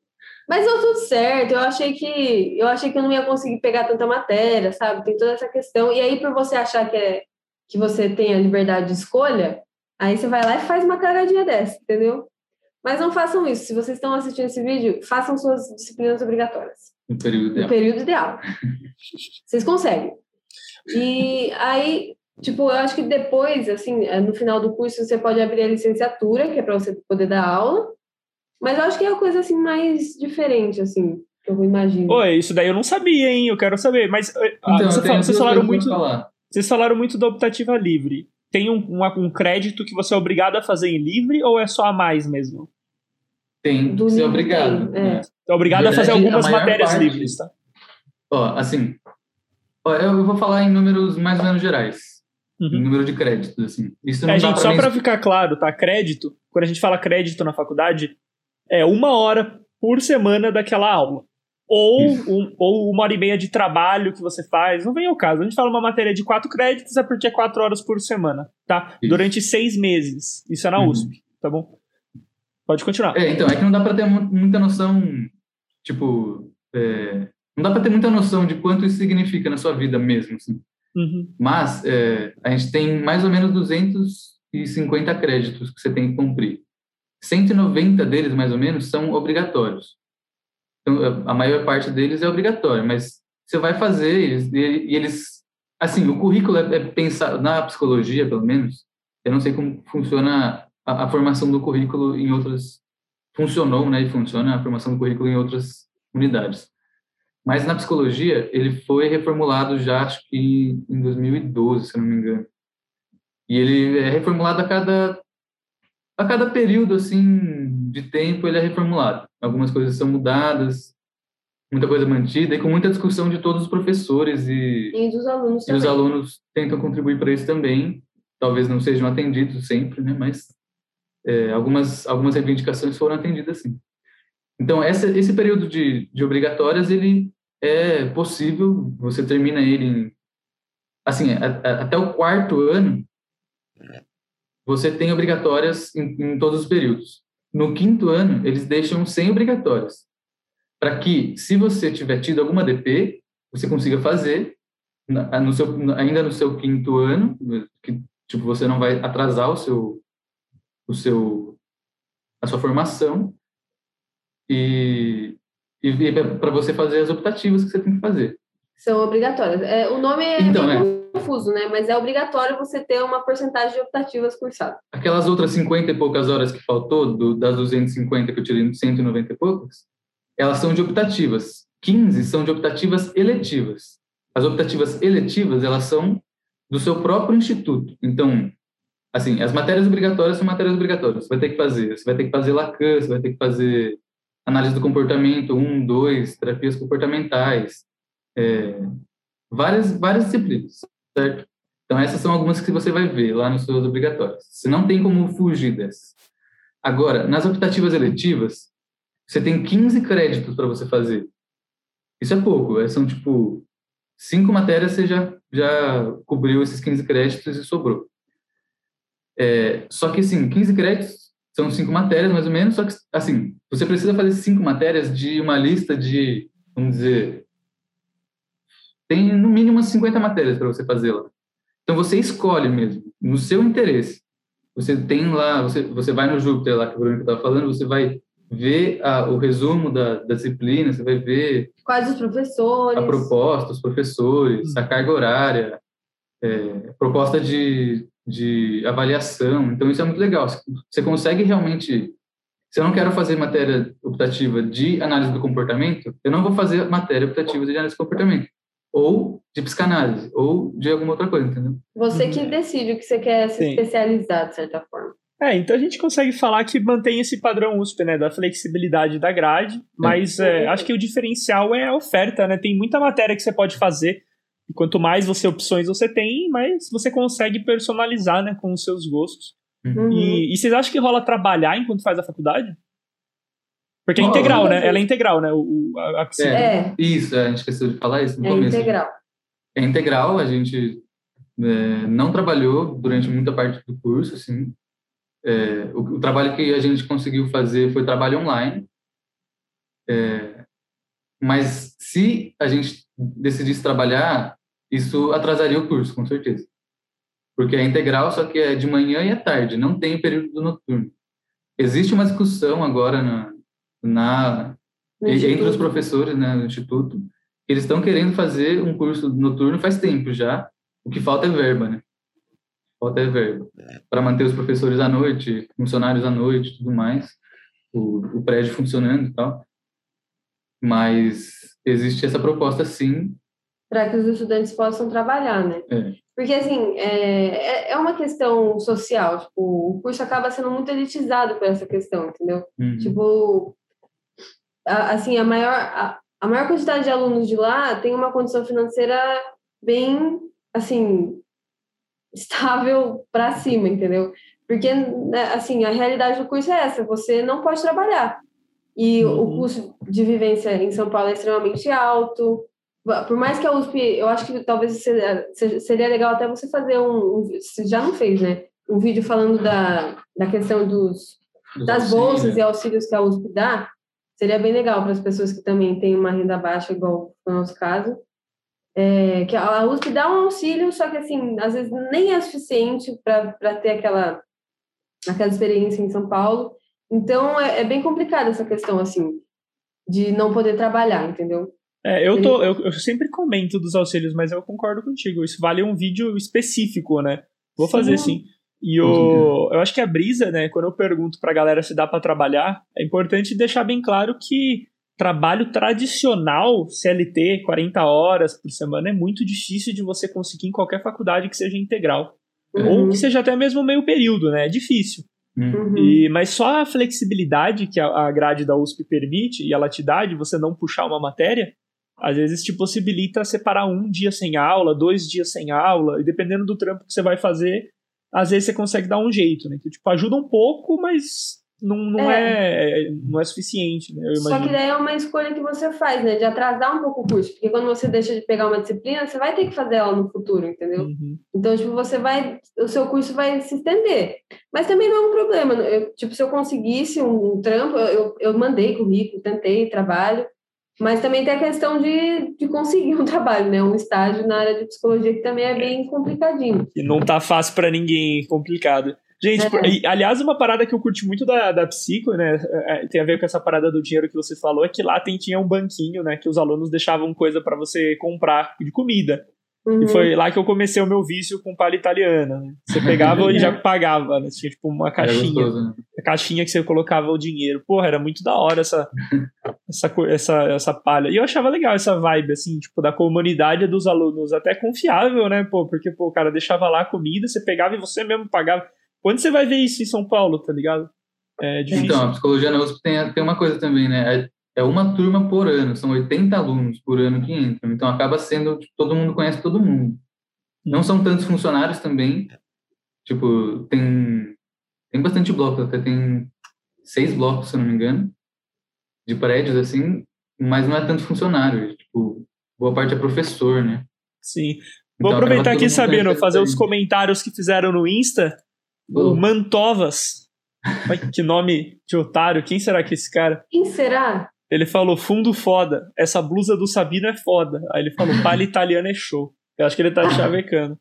mas deu tudo certo. Eu achei que eu achei que eu não ia conseguir pegar tanta matéria, sabe? Tem toda essa questão. E aí, por você achar que, é, que você tem a liberdade de escolha, Aí você vai lá e faz uma cagadinha dessa, entendeu? Mas não façam isso. Se vocês estão assistindo esse vídeo, façam suas disciplinas obrigatórias. No período ideal. No período ideal. vocês conseguem. E aí, tipo, eu acho que depois, assim, no final do curso, você pode abrir a licenciatura, que é para você poder dar aula. Mas eu acho que é a coisa, assim, mais diferente, assim, que eu imagino. Pô, isso daí eu não sabia, hein? Eu quero saber. Mas ah, então, você fala, vocês falaram muito. Vocês falaram muito da optativa livre. Tem um, um, um, crédito que você é obrigado a fazer em livre ou é só a mais mesmo? Tem, você é obrigado. Tem, é. é obrigado a fazer algumas a matérias parte, livres, tá? Ó, assim, ó, eu vou falar em números mais ou menos gerais. Uhum. Número de créditos, assim. Isso é, gente, só para ficar claro, tá? Crédito, quando a gente fala crédito na faculdade, é uma hora por semana daquela aula. Ou, um, ou uma hora e meia de trabalho que você faz. Não vem ao caso. A gente fala uma matéria de quatro créditos, é porque é quatro horas por semana, tá? Isso. Durante seis meses. Isso é na uhum. USP, tá bom? Pode continuar. É, então, é que não dá para ter muita noção, tipo, é, não dá para ter muita noção de quanto isso significa na sua vida mesmo, assim. Uhum. Mas é, a gente tem mais ou menos 250 créditos que você tem que cumprir. 190 deles, mais ou menos, são obrigatórios. Então, a maior parte deles é obrigatório, mas você vai fazer e eles, assim, o currículo é, é pensado na psicologia, pelo menos. Eu não sei como funciona a, a, formação do currículo em outras funcionou, né, e funciona a formação do currículo em outras unidades. Mas na psicologia ele foi reformulado já acho que em 2012, se não me engano. E ele é reformulado a cada a cada período assim de tempo ele é reformulado. Algumas coisas são mudadas, muita coisa mantida e com muita discussão de todos os professores e, e dos alunos e também. os alunos tentam contribuir para isso também. Talvez não sejam atendidos sempre, né? Mas é, algumas algumas reivindicações foram atendidas sim. Então essa, esse período de, de obrigatórias ele é possível. Você termina ele em, assim a, a, até o quarto ano você tem obrigatórias em, em todos os períodos. No quinto ano, eles deixam sem obrigatórias, para que, se você tiver tido alguma DP, você consiga fazer no seu, ainda no seu quinto ano, que tipo você não vai atrasar o seu, o seu, a sua formação e, e, e para você fazer as optativas que você tem que fazer. São obrigatórias. É, o nome é então, é confuso, né? Mas é obrigatório você ter uma porcentagem de optativas cursadas. Aquelas outras 50 e poucas horas que faltou, do, das 250 que eu tirei 190 e poucas, elas são de optativas. 15 são de optativas eletivas. As optativas eletivas, elas são do seu próprio instituto. Então, assim, as matérias obrigatórias são matérias obrigatórias. Você vai ter que fazer, você vai ter que fazer Lacan, você vai ter que fazer análise do comportamento, um, dois, terapias comportamentais, é, várias, várias disciplinas certo? Então, essas são algumas que você vai ver lá nos seus obrigatórios. Você não tem como fugir dessas. Agora, nas optativas eletivas, você tem 15 créditos para você fazer. Isso é pouco, é, são tipo cinco matérias você já, já cobriu esses 15 créditos e sobrou. É, só que, assim, 15 créditos são cinco matérias, mais ou menos, só que, assim, você precisa fazer cinco matérias de uma lista de, vamos dizer, tem no mínimo umas 50 matérias para você fazer lá. Então você escolhe mesmo, no seu interesse. Você tem lá, você, você vai no Júpiter lá que o Bruno estava falando, você vai ver a, o resumo da, da, disciplina, você vai ver quais os professores, a proposta, os professores, a carga horária, é, proposta de, de avaliação. Então isso é muito legal. Você consegue realmente se eu não quero fazer matéria optativa de análise do comportamento, eu não vou fazer matéria optativa de análise do comportamento ou de psicanálise, ou de alguma outra coisa, entendeu? Você que decide o que você quer se Sim. especializar, de certa forma. É, então a gente consegue falar que mantém esse padrão USP, né, da flexibilidade da grade, mas é. É, acho que o diferencial é a oferta, né, tem muita matéria que você pode fazer, e quanto mais você opções você tem, mais você consegue personalizar, né, com os seus gostos. Uhum. E, e vocês acham que rola trabalhar enquanto faz a faculdade? Porque é integral, né? Ela é integral, né? O, a, a piscina. É, isso, a gente esqueceu de falar isso no é começo. É integral. É integral, a gente é, não trabalhou durante muita parte do curso, assim. É, o, o, trabalho que a gente conseguiu fazer foi trabalho online. É, mas se a gente decidisse trabalhar, isso atrasaria o curso, com certeza. Porque é integral, só que é de manhã e à tarde, não tem período noturno. existe uma discussão agora na, na entre os professores né, no instituto, eles estão querendo fazer um curso noturno faz tempo já, o que falta é verba, né? Falta é verba. Para manter os professores à noite, funcionários à noite tudo mais, o, o prédio funcionando e tal. Mas existe essa proposta, sim. Para que os estudantes possam trabalhar, né? É. Porque, assim, é, é, é uma questão social. Tipo, o curso acaba sendo muito elitizado por essa questão, entendeu? Uhum. Tipo, a, assim, a maior, a, a maior quantidade de alunos de lá tem uma condição financeira bem, assim, [LAUGHS] estável para cima, entendeu? Porque, né, assim, a realidade do curso é essa, você não pode trabalhar. E uhum. o custo de vivência em São Paulo é extremamente alto. Por mais que a USP, eu acho que talvez seria, seria legal até você fazer um, um você já não fez, né? Um vídeo falando da, da questão dos, das bolsas e auxílios que a USP dá, seria bem legal para as pessoas que também têm uma renda baixa, igual no nosso caso. É, que a USP dá um auxílio, só que assim, às vezes nem é suficiente para ter aquela, aquela experiência em São Paulo. Então é, é, bem complicada essa questão assim de não poder trabalhar, entendeu? É, eu, tô, eu, eu sempre comento dos auxílios, mas eu concordo contigo. Isso vale um vídeo específico, né? Vou fazer sim. E o, eu acho que a brisa, né, quando eu pergunto pra galera se dá para trabalhar, é importante deixar bem claro que trabalho tradicional, CLT, 40 horas por semana, é muito difícil de você conseguir em qualquer faculdade que seja integral. Uhum. Ou que seja até mesmo meio período, né? É difícil. Uhum. E, mas só a flexibilidade que a, a grade da USP permite e ela te dá de você não puxar uma matéria, às vezes te possibilita separar um dia sem aula, dois dias sem aula, e dependendo do trampo que você vai fazer, às vezes você consegue dar um jeito, né? Que tipo, ajuda um pouco, mas não, não, é. é não é suficiente, né? Só que daí é uma escolha que você faz, né? De atrasar um pouco o curso. Porque quando você deixa de pegar uma disciplina, você vai ter que fazer ela no futuro, entendeu? Uhum. Então, tipo, você vai. O seu curso vai se estender. Mas também não é um problema. Eu, tipo, se eu conseguisse um, um trampo, eu, eu mandei currículo, tentei, trabalho. Mas também tem a questão de, de conseguir um [LAUGHS] trabalho, né? Um estágio na área de psicologia que também é bem complicadinho. E não tá fácil para ninguém, complicado. Gente, é. aliás, uma parada que eu curti muito da, da Psico, né? É, é, tem a ver com essa parada do dinheiro que você falou, é que lá tem, tinha um banquinho, né? Que os alunos deixavam coisa para você comprar de comida. Uhum. E foi lá que eu comecei o meu vício com palha italiana. Né? Você pegava e já [LAUGHS] pagava, né? Tinha tipo uma caixinha. Gostoso, né? A caixinha que você colocava o dinheiro. Porra, era muito da hora essa, [LAUGHS] essa, essa, essa palha. E eu achava legal essa vibe, assim, tipo, da comunidade dos alunos. Até confiável, né? Pô, porque, pô, o cara deixava lá a comida, você pegava e você mesmo pagava. Quando você vai ver isso em São Paulo, tá ligado? É difícil. Então, a psicologia na USP tem, tem uma coisa também, né? É uma turma por ano, são 80 alunos por ano que entram, então acaba sendo, tipo, todo mundo conhece todo mundo. Não são tantos funcionários também, tipo, tem, tem bastante bloco, até tem seis blocos, se eu não me engano, de prédios, assim, mas não é tanto funcionário, tipo, boa parte é professor, né? Sim. Vou então, aproveitar aqui, sabendo, fazer os comentários que fizeram no Insta, oh. o Mantovas, que nome de otário, quem será que é esse cara? Quem será? Ele falou, fundo foda, essa blusa do Sabino é foda. Aí ele falou, palha [LAUGHS] italiana é show. Eu acho que ele tá chavecando.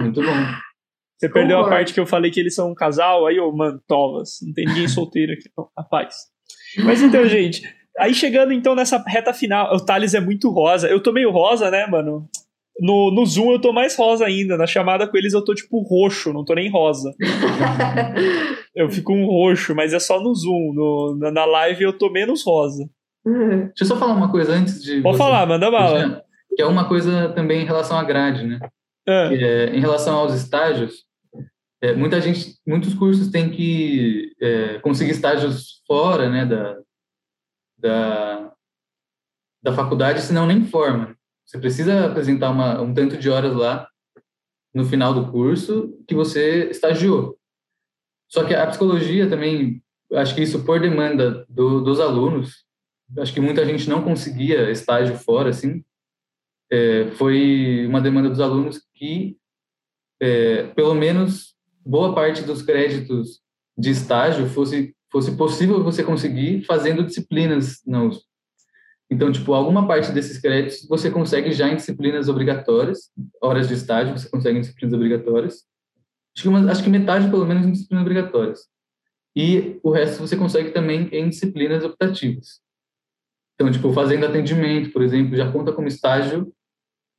Muito bom. Você perdeu a parte que eu falei que eles são um casal, aí, ô, mano, tovas. Não tem ninguém solteiro aqui, não, rapaz. Mas então, gente, aí chegando então nessa reta final, o Thales é muito rosa. Eu tô meio rosa, né, mano? No, no Zoom eu tô mais rosa ainda. Na chamada com eles eu tô tipo roxo, não tô nem rosa. [LAUGHS] eu fico um roxo, mas é só no Zoom. No, na, na live eu tô menos rosa. Deixa eu só falar uma coisa antes de. Pode falar, manda bala. Que é uma coisa também em relação à grade, né? É. É, em relação aos estágios, é, muita gente, muitos cursos têm que é, conseguir estágios fora, né, da, da, da faculdade, senão nem forma. Você precisa apresentar uma, um tanto de horas lá no final do curso que você estagiou. Só que a psicologia também, acho que isso por demanda do, dos alunos, acho que muita gente não conseguia estágio fora, assim, é, foi uma demanda dos alunos que, é, pelo menos, boa parte dos créditos de estágio fosse, fosse possível você conseguir fazendo disciplinas na USP. Então, tipo, alguma parte desses créditos você consegue já em disciplinas obrigatórias, horas de estágio você consegue em disciplinas obrigatórias. Acho que, uma, acho que metade, pelo menos, em disciplinas obrigatórias. e o resto você consegue também em disciplinas optativas. Então, tipo, fazendo atendimento, por exemplo, já conta como estágio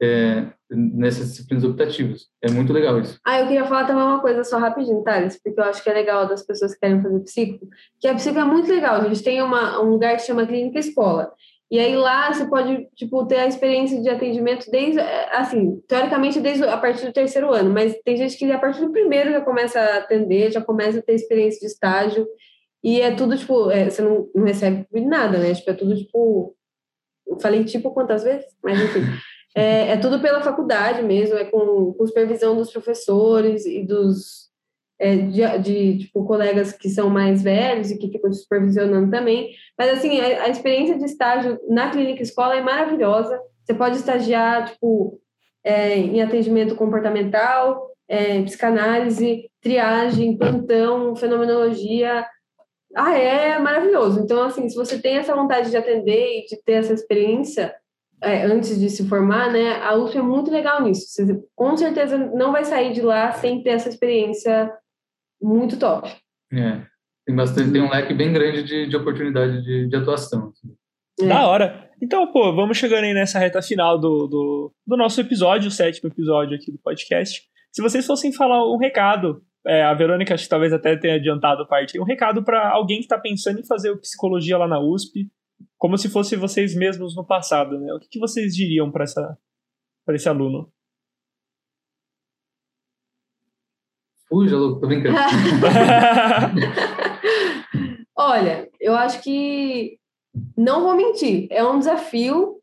é, nessas disciplinas optativas. É muito legal isso. Ah, eu queria falar também uma coisa só rapidinho, Thales, porque eu acho que é legal das pessoas que querem fazer psico, que a psico é muito legal. A gente tem uma, um lugar que chama Clínica Escola. E aí lá você pode, tipo, ter a experiência de atendimento desde, assim, teoricamente desde a partir do terceiro ano, mas tem gente que a partir do primeiro já começa a atender, já começa a ter experiência de estágio, e é tudo, tipo, é, você não, não recebe nada, né? Tipo, é tudo, tipo, falei tipo quantas vezes? Mas enfim, é, é tudo pela faculdade mesmo, é com, com supervisão dos professores e dos, é, de, de, tipo, colegas que são mais velhos e que ficam supervisionando também. Mas, assim, a, a, experiência de estágio na clínica escola é maravilhosa. Você pode estagiar, tipo, é, em atendimento comportamental, é, psicanálise, triagem, plantão, fenomenologia. Ah, é maravilhoso. Então, assim, se você tem essa vontade de atender e de ter essa experiência, é, antes de se formar, né, a USP é muito legal nisso. Você com certeza não vai sair de lá sem ter essa experiência muito top. É, tem bastante, tem um leque bem grande de, de oportunidade de, de atuação. Assim. É. Da hora. Então, pô, vamos chegando aí nessa reta final do, do, do, nosso episódio, o sétimo episódio aqui do podcast. Se vocês fossem falar um recado, é, a Verônica acho que talvez até tenha adiantado parte, um recado para alguém que está pensando em fazer psicologia lá na USP, como se fosse vocês mesmos no passado, né? O que, que vocês diriam para esse aluno? Fuja, louco, tô brincando. [LAUGHS] Olha, eu acho que não vou mentir, é um desafio,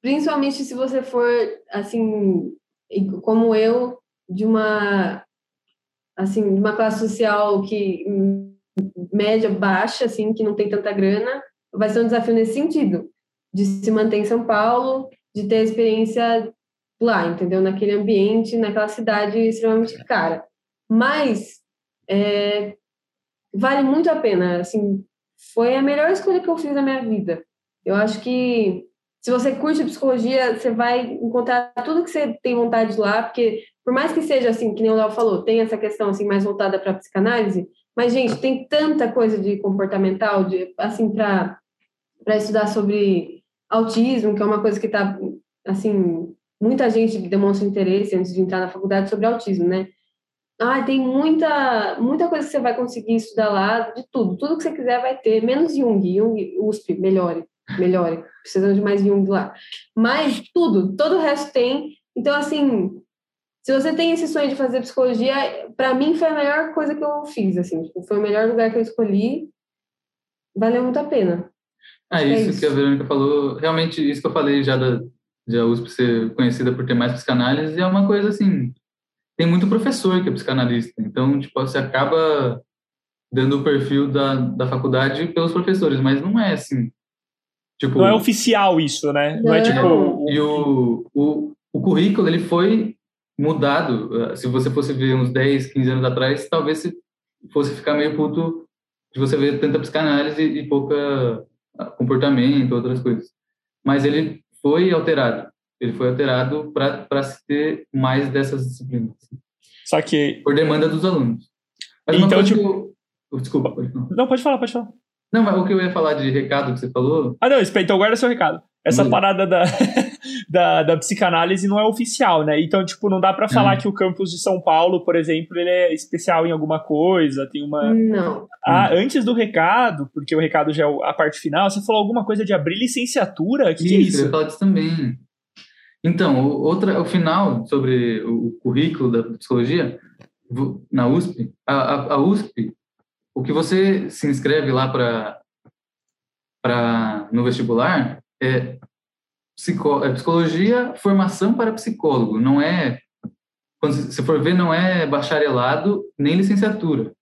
principalmente se você for assim, como eu, de uma assim, de uma classe social que média baixa, assim, que não tem tanta grana, vai ser um desafio nesse sentido, de se manter em São Paulo, de ter experiência lá, entendeu? Naquele ambiente, naquela cidade extremamente cara. Mas é, vale muito a pena. Assim, foi a melhor escolha que eu fiz na minha vida. Eu acho que se você curte psicologia, você vai encontrar tudo que você tem vontade lá, porque por mais que seja assim, que nem o Léo falou, tem essa questão assim mais voltada para psicanálise, mas gente, tem tanta coisa de comportamental, de assim para para estudar sobre autismo, que é uma coisa que está assim, muita gente demonstra interesse antes de entrar na faculdade sobre autismo, né? Ah, tem muita, muita coisa que você vai conseguir estudar lá, de tudo. Tudo que você quiser vai ter, menos Jung. Jung, USP, melhore, melhore. Precisamos de mais Jung lá. Mas tudo, todo o resto tem. Então, assim, se você tem esse sonho de fazer psicologia, para mim foi a melhor coisa que eu fiz, assim. Tipo, foi o melhor lugar que eu escolhi. Valeu muito a pena. Ah, isso, é isso, que a Verônica falou, realmente isso que eu falei já da, da USP ser conhecida por ter mais psicanálise é uma coisa assim tem muito professor que é psicanalista, então, tipo, você acaba dando o perfil da, da faculdade pelos professores, mas não é assim. Tipo, não é oficial isso, né? Não, não é tipo... E o, o, o currículo, ele foi mudado. Se você fosse ver uns 10, 15 anos atrás, talvez fosse ficar meio puto de você ver tanta psicanálise e pouca ah, comportamento, outras coisas. Mas ele foi alterado ele foi alterado para se ter mais dessas disciplinas. Só que... Por demanda dos alunos. Mas então, tipo... Eu... Oh, desculpa, pode falar. Não, pode falar, pode falar. Não, mas o que eu ia falar de recado que você falou... Ah, não, então guarda seu recado. Essa uhum. parada da, [LAUGHS] da, da, psicanálise não é oficial, né? Então, tipo, não dá para falar uhum. que o campus de São Paulo, por exemplo, ele é especial em alguma coisa, tem uma... Não. Ah, antes do recado, porque o recado já é a parte final, você falou alguma coisa de abrir licenciatura? Que isso, que é isso? eu ia falar disso também. Então, outra, o final sobre o currículo da psicologia na USP, a, a USP, o que você se inscreve lá para para no vestibular é, psico, é psicologia, formação para psicólogo, não é quando você for ver não é bacharelado nem licenciatura.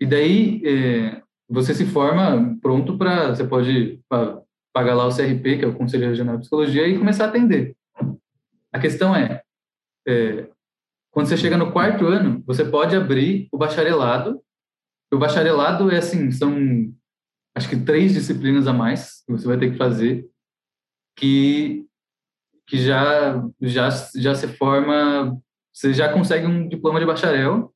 E daí é, você se forma pronto para você pode pagar lá o CRP, que é o Conselho Regional de Psicologia, e começar a atender. A questão é, é, quando você chega no quarto ano, você pode abrir o bacharelado. O bacharelado é assim, são acho que três disciplinas a mais que você vai ter que fazer, que que já já já se forma, você já consegue um diploma de bacharel.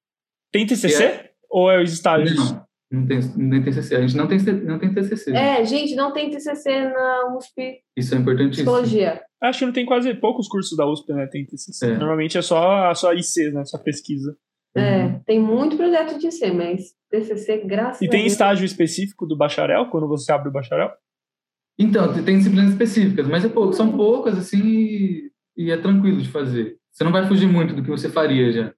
Tem TCC? É, Ou é os estágios? Não, não tem, não tem TCC. A gente não tem, não tem TCC. É, gente, não tem TCC na USP Isso é importantíssimo. Psicologia. Acho que não tem quase poucos cursos da USP, né? Tem TCC. É. Normalmente é só, só IC, né? Só pesquisa. É, tem muito projeto de C, mas TCC, graças E a tem estágio específico do bacharel, quando você abre o bacharel? Então, tem- tem disciplinas específicas, mas é pouco, são poucas, assim, e, e é tranquilo de fazer. Você não vai fugir muito do que você faria já.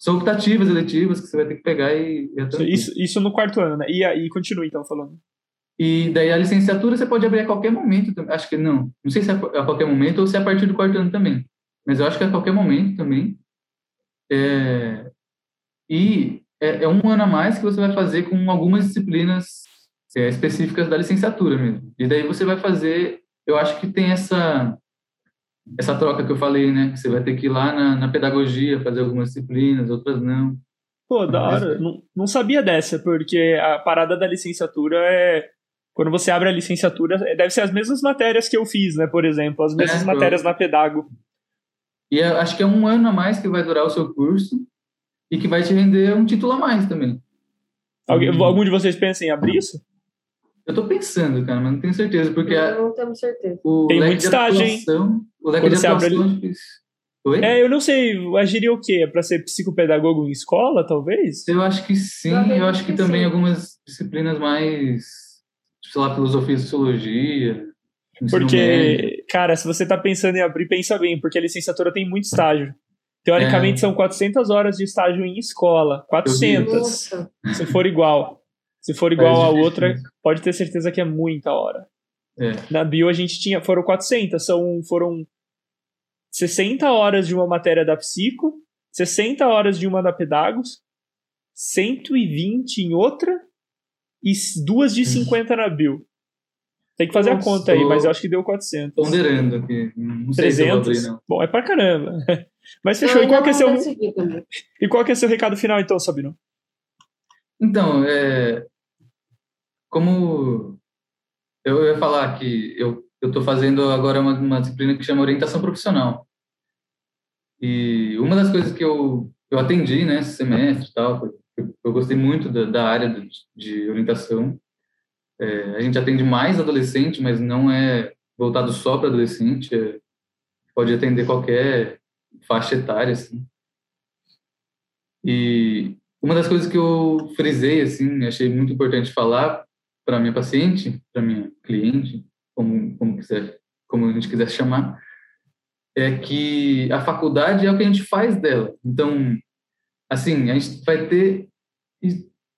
São optativas, eletivas, que você vai ter que pegar e, e é. Isso, isso no quarto ano, né? E aí, continua então falando. E daí a licenciatura você pode abrir a qualquer momento. também. Acho que não. Não sei se é a qualquer momento ou se é a partir do quarto ano também. Mas eu acho que é a qualquer momento também. É, E é, é um ano a mais que você vai fazer com algumas disciplinas é, específicas da licenciatura mesmo. E daí você vai fazer. Eu acho que tem essa essa troca que eu falei, né? Que você vai ter que ir lá na, na pedagogia fazer algumas disciplinas, outras não. Pô, da Mas- hora. Não, não sabia dessa, porque a parada da licenciatura é. Quando você abre a licenciatura, é- deve ser as mesmas matérias que eu fiz, né? Por exemplo, as mesmas É, matérias na Pedago. E é- acho que é um ano a mais que vai durar o seu curso e que vai te render um título a mais também. Alguém. Algum de vocês pensa em abrir isso? Eu tô pensando, cara, mas não tenho certeza, porque a- Não temos certeza. o Tem muito de estágio, hein? O leque Quando de abre atuação é difícil. Oi? É, eu não sei, agiria o quê? É pra ser psicopedagogo em escola, talvez? Eu acho que sim, Eu acho que que também sim. algumas disciplinas mais, tipo, sei lá, filosofia e sociologia, ensino médio. Porque, cara, se você tá pensando em abrir, pensa bem, porque a licenciatura tem muito estágio. Teoricamente, É. são 400 horas de estágio em escola. 400. Nossa, Se for igual. Se for igual É a outra, pode ter certeza que é muita hora. É. Na bio a gente tinha, foram 400, são, foram 60 horas de uma matéria da psico, 60 horas de uma da pedagos, 120 em outra e duas de 50 na bio. Tem que fazer a Nossa, conta aí, mas eu acho que deu 400. Ponderando aqui, não sei se eu vou abrir, 300? não. Bom, é pra caramba. [LAUGHS] Mas fechou. E qual, que é seu, e qual que é seu recado final então, Sabino? Então, é, como eu ia falar que eu estou fazendo agora uma, uma disciplina que chama orientação profissional. E uma das coisas que eu, eu atendi né, esse semestre tal, eu, eu gostei muito da, da área de, de orientação. É, a gente atende mais adolescente, mas não é voltado só para adolescente, é, pode atender qualquer faixa etária, assim. E uma das coisas que eu frisei, assim, achei muito importante falar para minha paciente, para minha cliente, como, como, quiser, como a gente quiser chamar, é que a faculdade é o que a gente faz dela. Então, assim, a gente vai ter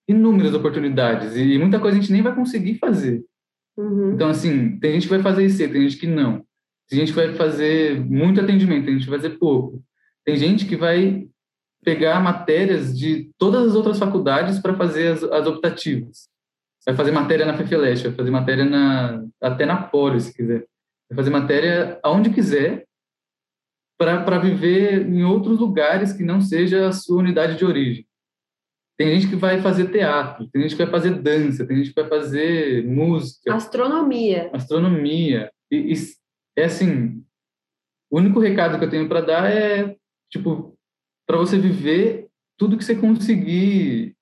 inúmeras oportunidades e muita coisa a gente nem vai conseguir fazer. Uhum. Então, assim, tem gente que vai fazer IC, tem gente que não. Tem gente que vai fazer muito atendimento, tem gente que vai fazer pouco. Tem gente que vai pegar matérias de todas as outras faculdades para fazer as, as optativas. Vai fazer matéria na FEFELESH, vai fazer matéria na, até na Poli, se quiser. Vai fazer matéria aonde quiser para viver em outros lugares que não seja a sua unidade de origem. Tem gente que vai fazer teatro, tem gente que vai fazer dança, tem gente que vai fazer música Astronomia. astronomia. E, e é assim, o único recado que eu tenho para dar é, tipo, para você viver tudo que você conseguir,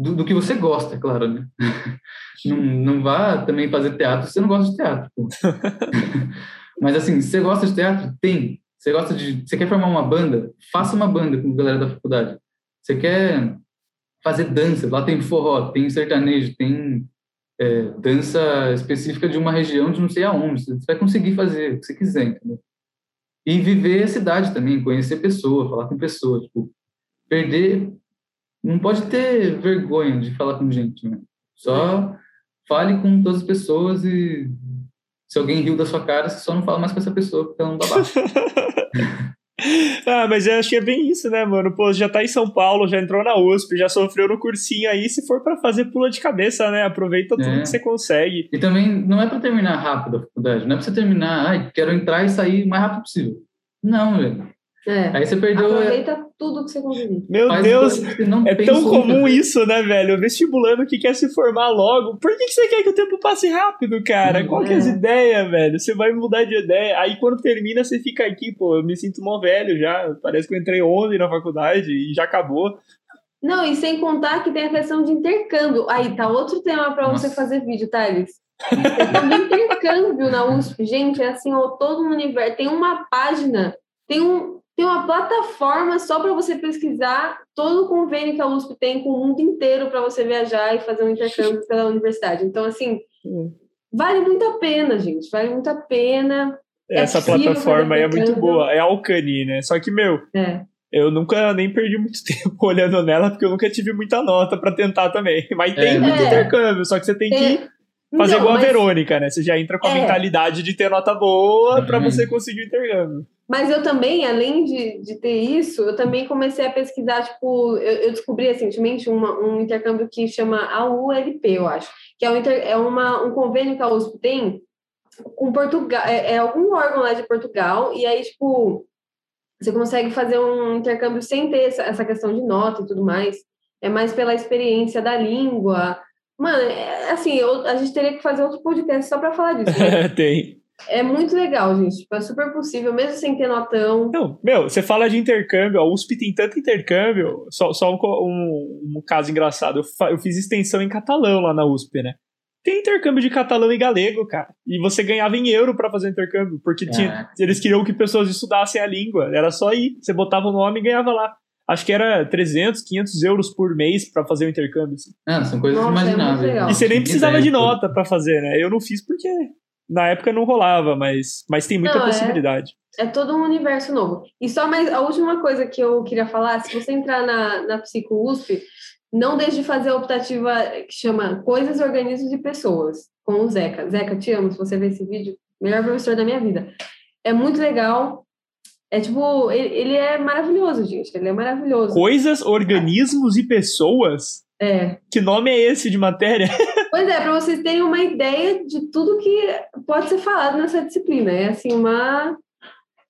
do, do que você gosta, é claro, né? [LAUGHS] não, não vá também fazer teatro se você não gosta de teatro. [LAUGHS] Mas assim, se você gosta de teatro, tem. Você gosta de, você quer formar uma banda, faça uma banda com a galera da faculdade. Você quer fazer dança, lá tem forró, tem sertanejo, tem é, dança específica de uma região de não sei aonde. Você vai conseguir fazer o que você quiser, entendeu? E viver a cidade também, conhecer pessoas, falar com pessoas. Tipo, perder. Não pode ter vergonha de falar com gente, né? Só fale com todas as pessoas e se alguém riu da sua cara, você só não fala mais com essa pessoa porque ela não babaca. [LAUGHS] ah, mas eu acho que é bem isso, né, mano? Pô, já tá em São Paulo, já entrou na USP, já sofreu no cursinho aí. Se for pra fazer, pula de cabeça, né? Aproveita tudo É. que você consegue. E também não é para terminar rápido a faculdade, não é para você terminar, ai, quero entrar e sair o mais rápido possível. Não, velho. É. Aí você perdeu. Aproveita tudo que você conseguir. Meu faz Deus, é tão comum isso, né, velho? O vestibulando que quer se formar logo. Por que, que você quer que o tempo passe rápido, cara? Hum, Qual que é as é. ideias, velho? Você vai mudar de ideia. Aí quando termina, você fica aqui, pô, eu me sinto mó velho já. Parece que eu entrei ontem na faculdade e já acabou. Não, e sem contar que tem a questão de intercâmbio. Aí tá outro tema para você fazer vídeo, Thales. De intercâmbio na USP, gente, é assim, ó, todo um universo. Tem uma página, tem, um, tem uma plataforma só para você pesquisar todo o convênio que a USP tem com o mundo inteiro para você viajar e fazer um intercâmbio [LAUGHS] pela universidade. Então, assim, hum. vale muito a pena, gente, vale muito a pena. É Essa é plataforma aí é muito boa, é a Alcani, né? Só que, meu, é. eu nunca nem perdi muito [LAUGHS] tempo olhando nela, porque eu nunca tive muita nota para tentar também. Mas tem é. muito intercâmbio, só que você tem que fazer não, igual mas... a Verônica, né? Você já entra com a é. mentalidade de ter nota boa para você conseguir o intercâmbio. Mas eu também, além de, de ter isso, eu também comecei a pesquisar, tipo, eu, eu descobri recentemente uma, um intercâmbio que chama AULP, eu acho, que é, um, inter, é uma, um convênio que a USP tem com Portugal, é, é algum órgão lá de Portugal, e aí, tipo, você consegue fazer um intercâmbio sem ter essa, essa questão de nota e tudo mais. É mais pela experiência da língua, Mano, é, assim, eu, a gente teria que fazer outro podcast só para falar disso. Né? [LAUGHS] Tem. É muito legal, gente. Tipo, é super possível, mesmo sem ter notão. Não, meu, você fala de intercâmbio, a USP tem tanto intercâmbio. Só, só um, um, um caso engraçado. Eu, eu fiz extensão em catalão lá na USP, né? Tem intercâmbio de catalão e galego, cara. E você ganhava em euro para fazer intercâmbio, porque tinha, eles queriam que pessoas estudassem a língua. Era só ir. Você botava o nome e ganhava lá acho que era 300, 500 euros por mês para fazer o intercâmbio. Assim. Ah, são coisas Nossa, é imagináveis. É e você nem precisava de nota para fazer, né? Eu não fiz porque na época não rolava, mas, mas tem muita não, é possibilidade. É, é, todo um universo novo. E só mais a última coisa que eu queria falar, se você entrar na, na Psico USP, não deixe de fazer a optativa que chama Coisas, Organismos e Pessoas, com o Zeca. Zeca, te amo, se você ver esse vídeo, melhor professor da minha vida. É muito legal, é tipo, ele, ele, é maravilhoso, gente. Ele é maravilhoso. Coisas, organismos e pessoas? É. Que nome é esse de matéria? [LAUGHS] Pois é, para vocês terem uma ideia de tudo que pode ser falado nessa disciplina. É assim, uma.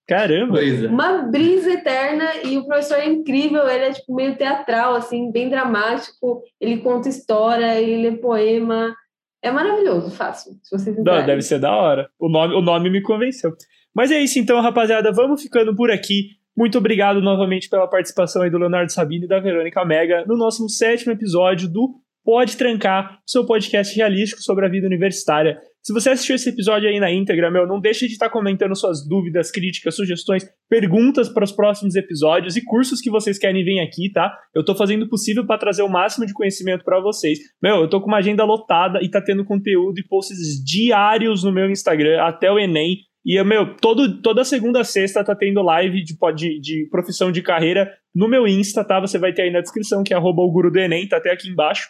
Caramba! Uma brisa eterna e o professor é incrível, ele é tipo meio teatral, assim, bem dramático. Ele conta história, ele lê poema. É maravilhoso, fácil. Se vocês Não, deve ser da hora. O nome, o nome me convenceu. Mas é isso então, rapaziada. Vamos ficando por aqui. Muito obrigado novamente pela participação aí do Leonardo Sabino e da Verônica Mega no nosso sétimo episódio do Pode Trancar, seu podcast realístico sobre a vida universitária. Se você assistiu esse episódio aí na íntegra, meu, não deixe de estar comentando suas dúvidas, críticas, sugestões, perguntas para os próximos episódios e cursos que vocês querem vir aqui, tá? Eu tô fazendo o possível para trazer o máximo de conhecimento para vocês. Meu, eu tô com uma agenda lotada e tá tendo conteúdo e posts diários no meu Instagram até o ENEM. E, meu, todo, toda segunda sexta tá tendo live de, de, de profissão de carreira no meu Insta, tá? Você vai ter aí na descrição, que é arroba o guru do Enem, tá até aqui embaixo.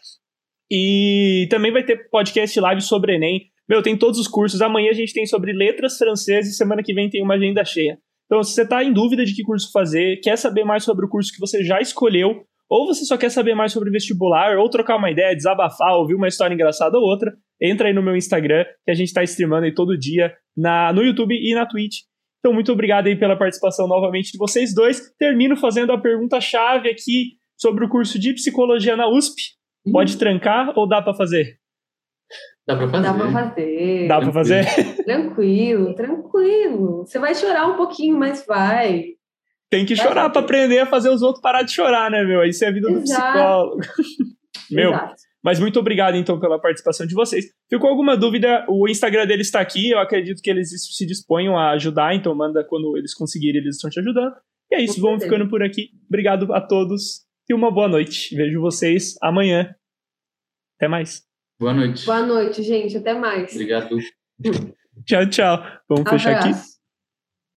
E também vai ter podcast live sobre Enem. Meu, tem todos os cursos. Amanhã a gente tem sobre letras francesas e semana que vem tem uma agenda cheia. Então, se você está em dúvida de que curso fazer, quer saber mais sobre o curso que você já escolheu, ou você só quer saber mais sobre vestibular, ou trocar uma ideia, desabafar, ouvir uma história engraçada ou outra, entra aí no meu Instagram, que a gente está streamando aí todo dia na, no YouTube e na Twitch. Então, muito obrigado aí pela participação novamente de vocês dois. Termino fazendo a pergunta-chave aqui sobre o curso de psicologia na USP. Pode trancar ou dá para fazer? Dá para fazer. Dá para fazer. Dá para fazer? Tranquilo, tranquilo. Você vai chorar um pouquinho, mas vai. Tem que chorar para aprender a fazer os outros parar de chorar, né, meu? Isso é a vida Exato. do psicólogo. [LAUGHS] meu, Exato. Mas muito obrigado, então, pela participação de vocês. Ficou alguma dúvida? O Instagram deles está aqui. Eu acredito que eles se disponham a ajudar. Então, manda quando eles conseguirem, eles estão te ajudando. E é isso. Vamos ficando por aqui. Obrigado a todos e uma boa noite. Vejo vocês amanhã. Até mais. Boa noite. Boa noite, gente. Até mais. Obrigado. [LAUGHS] tchau, tchau. Vamos Abraço. fechar aqui.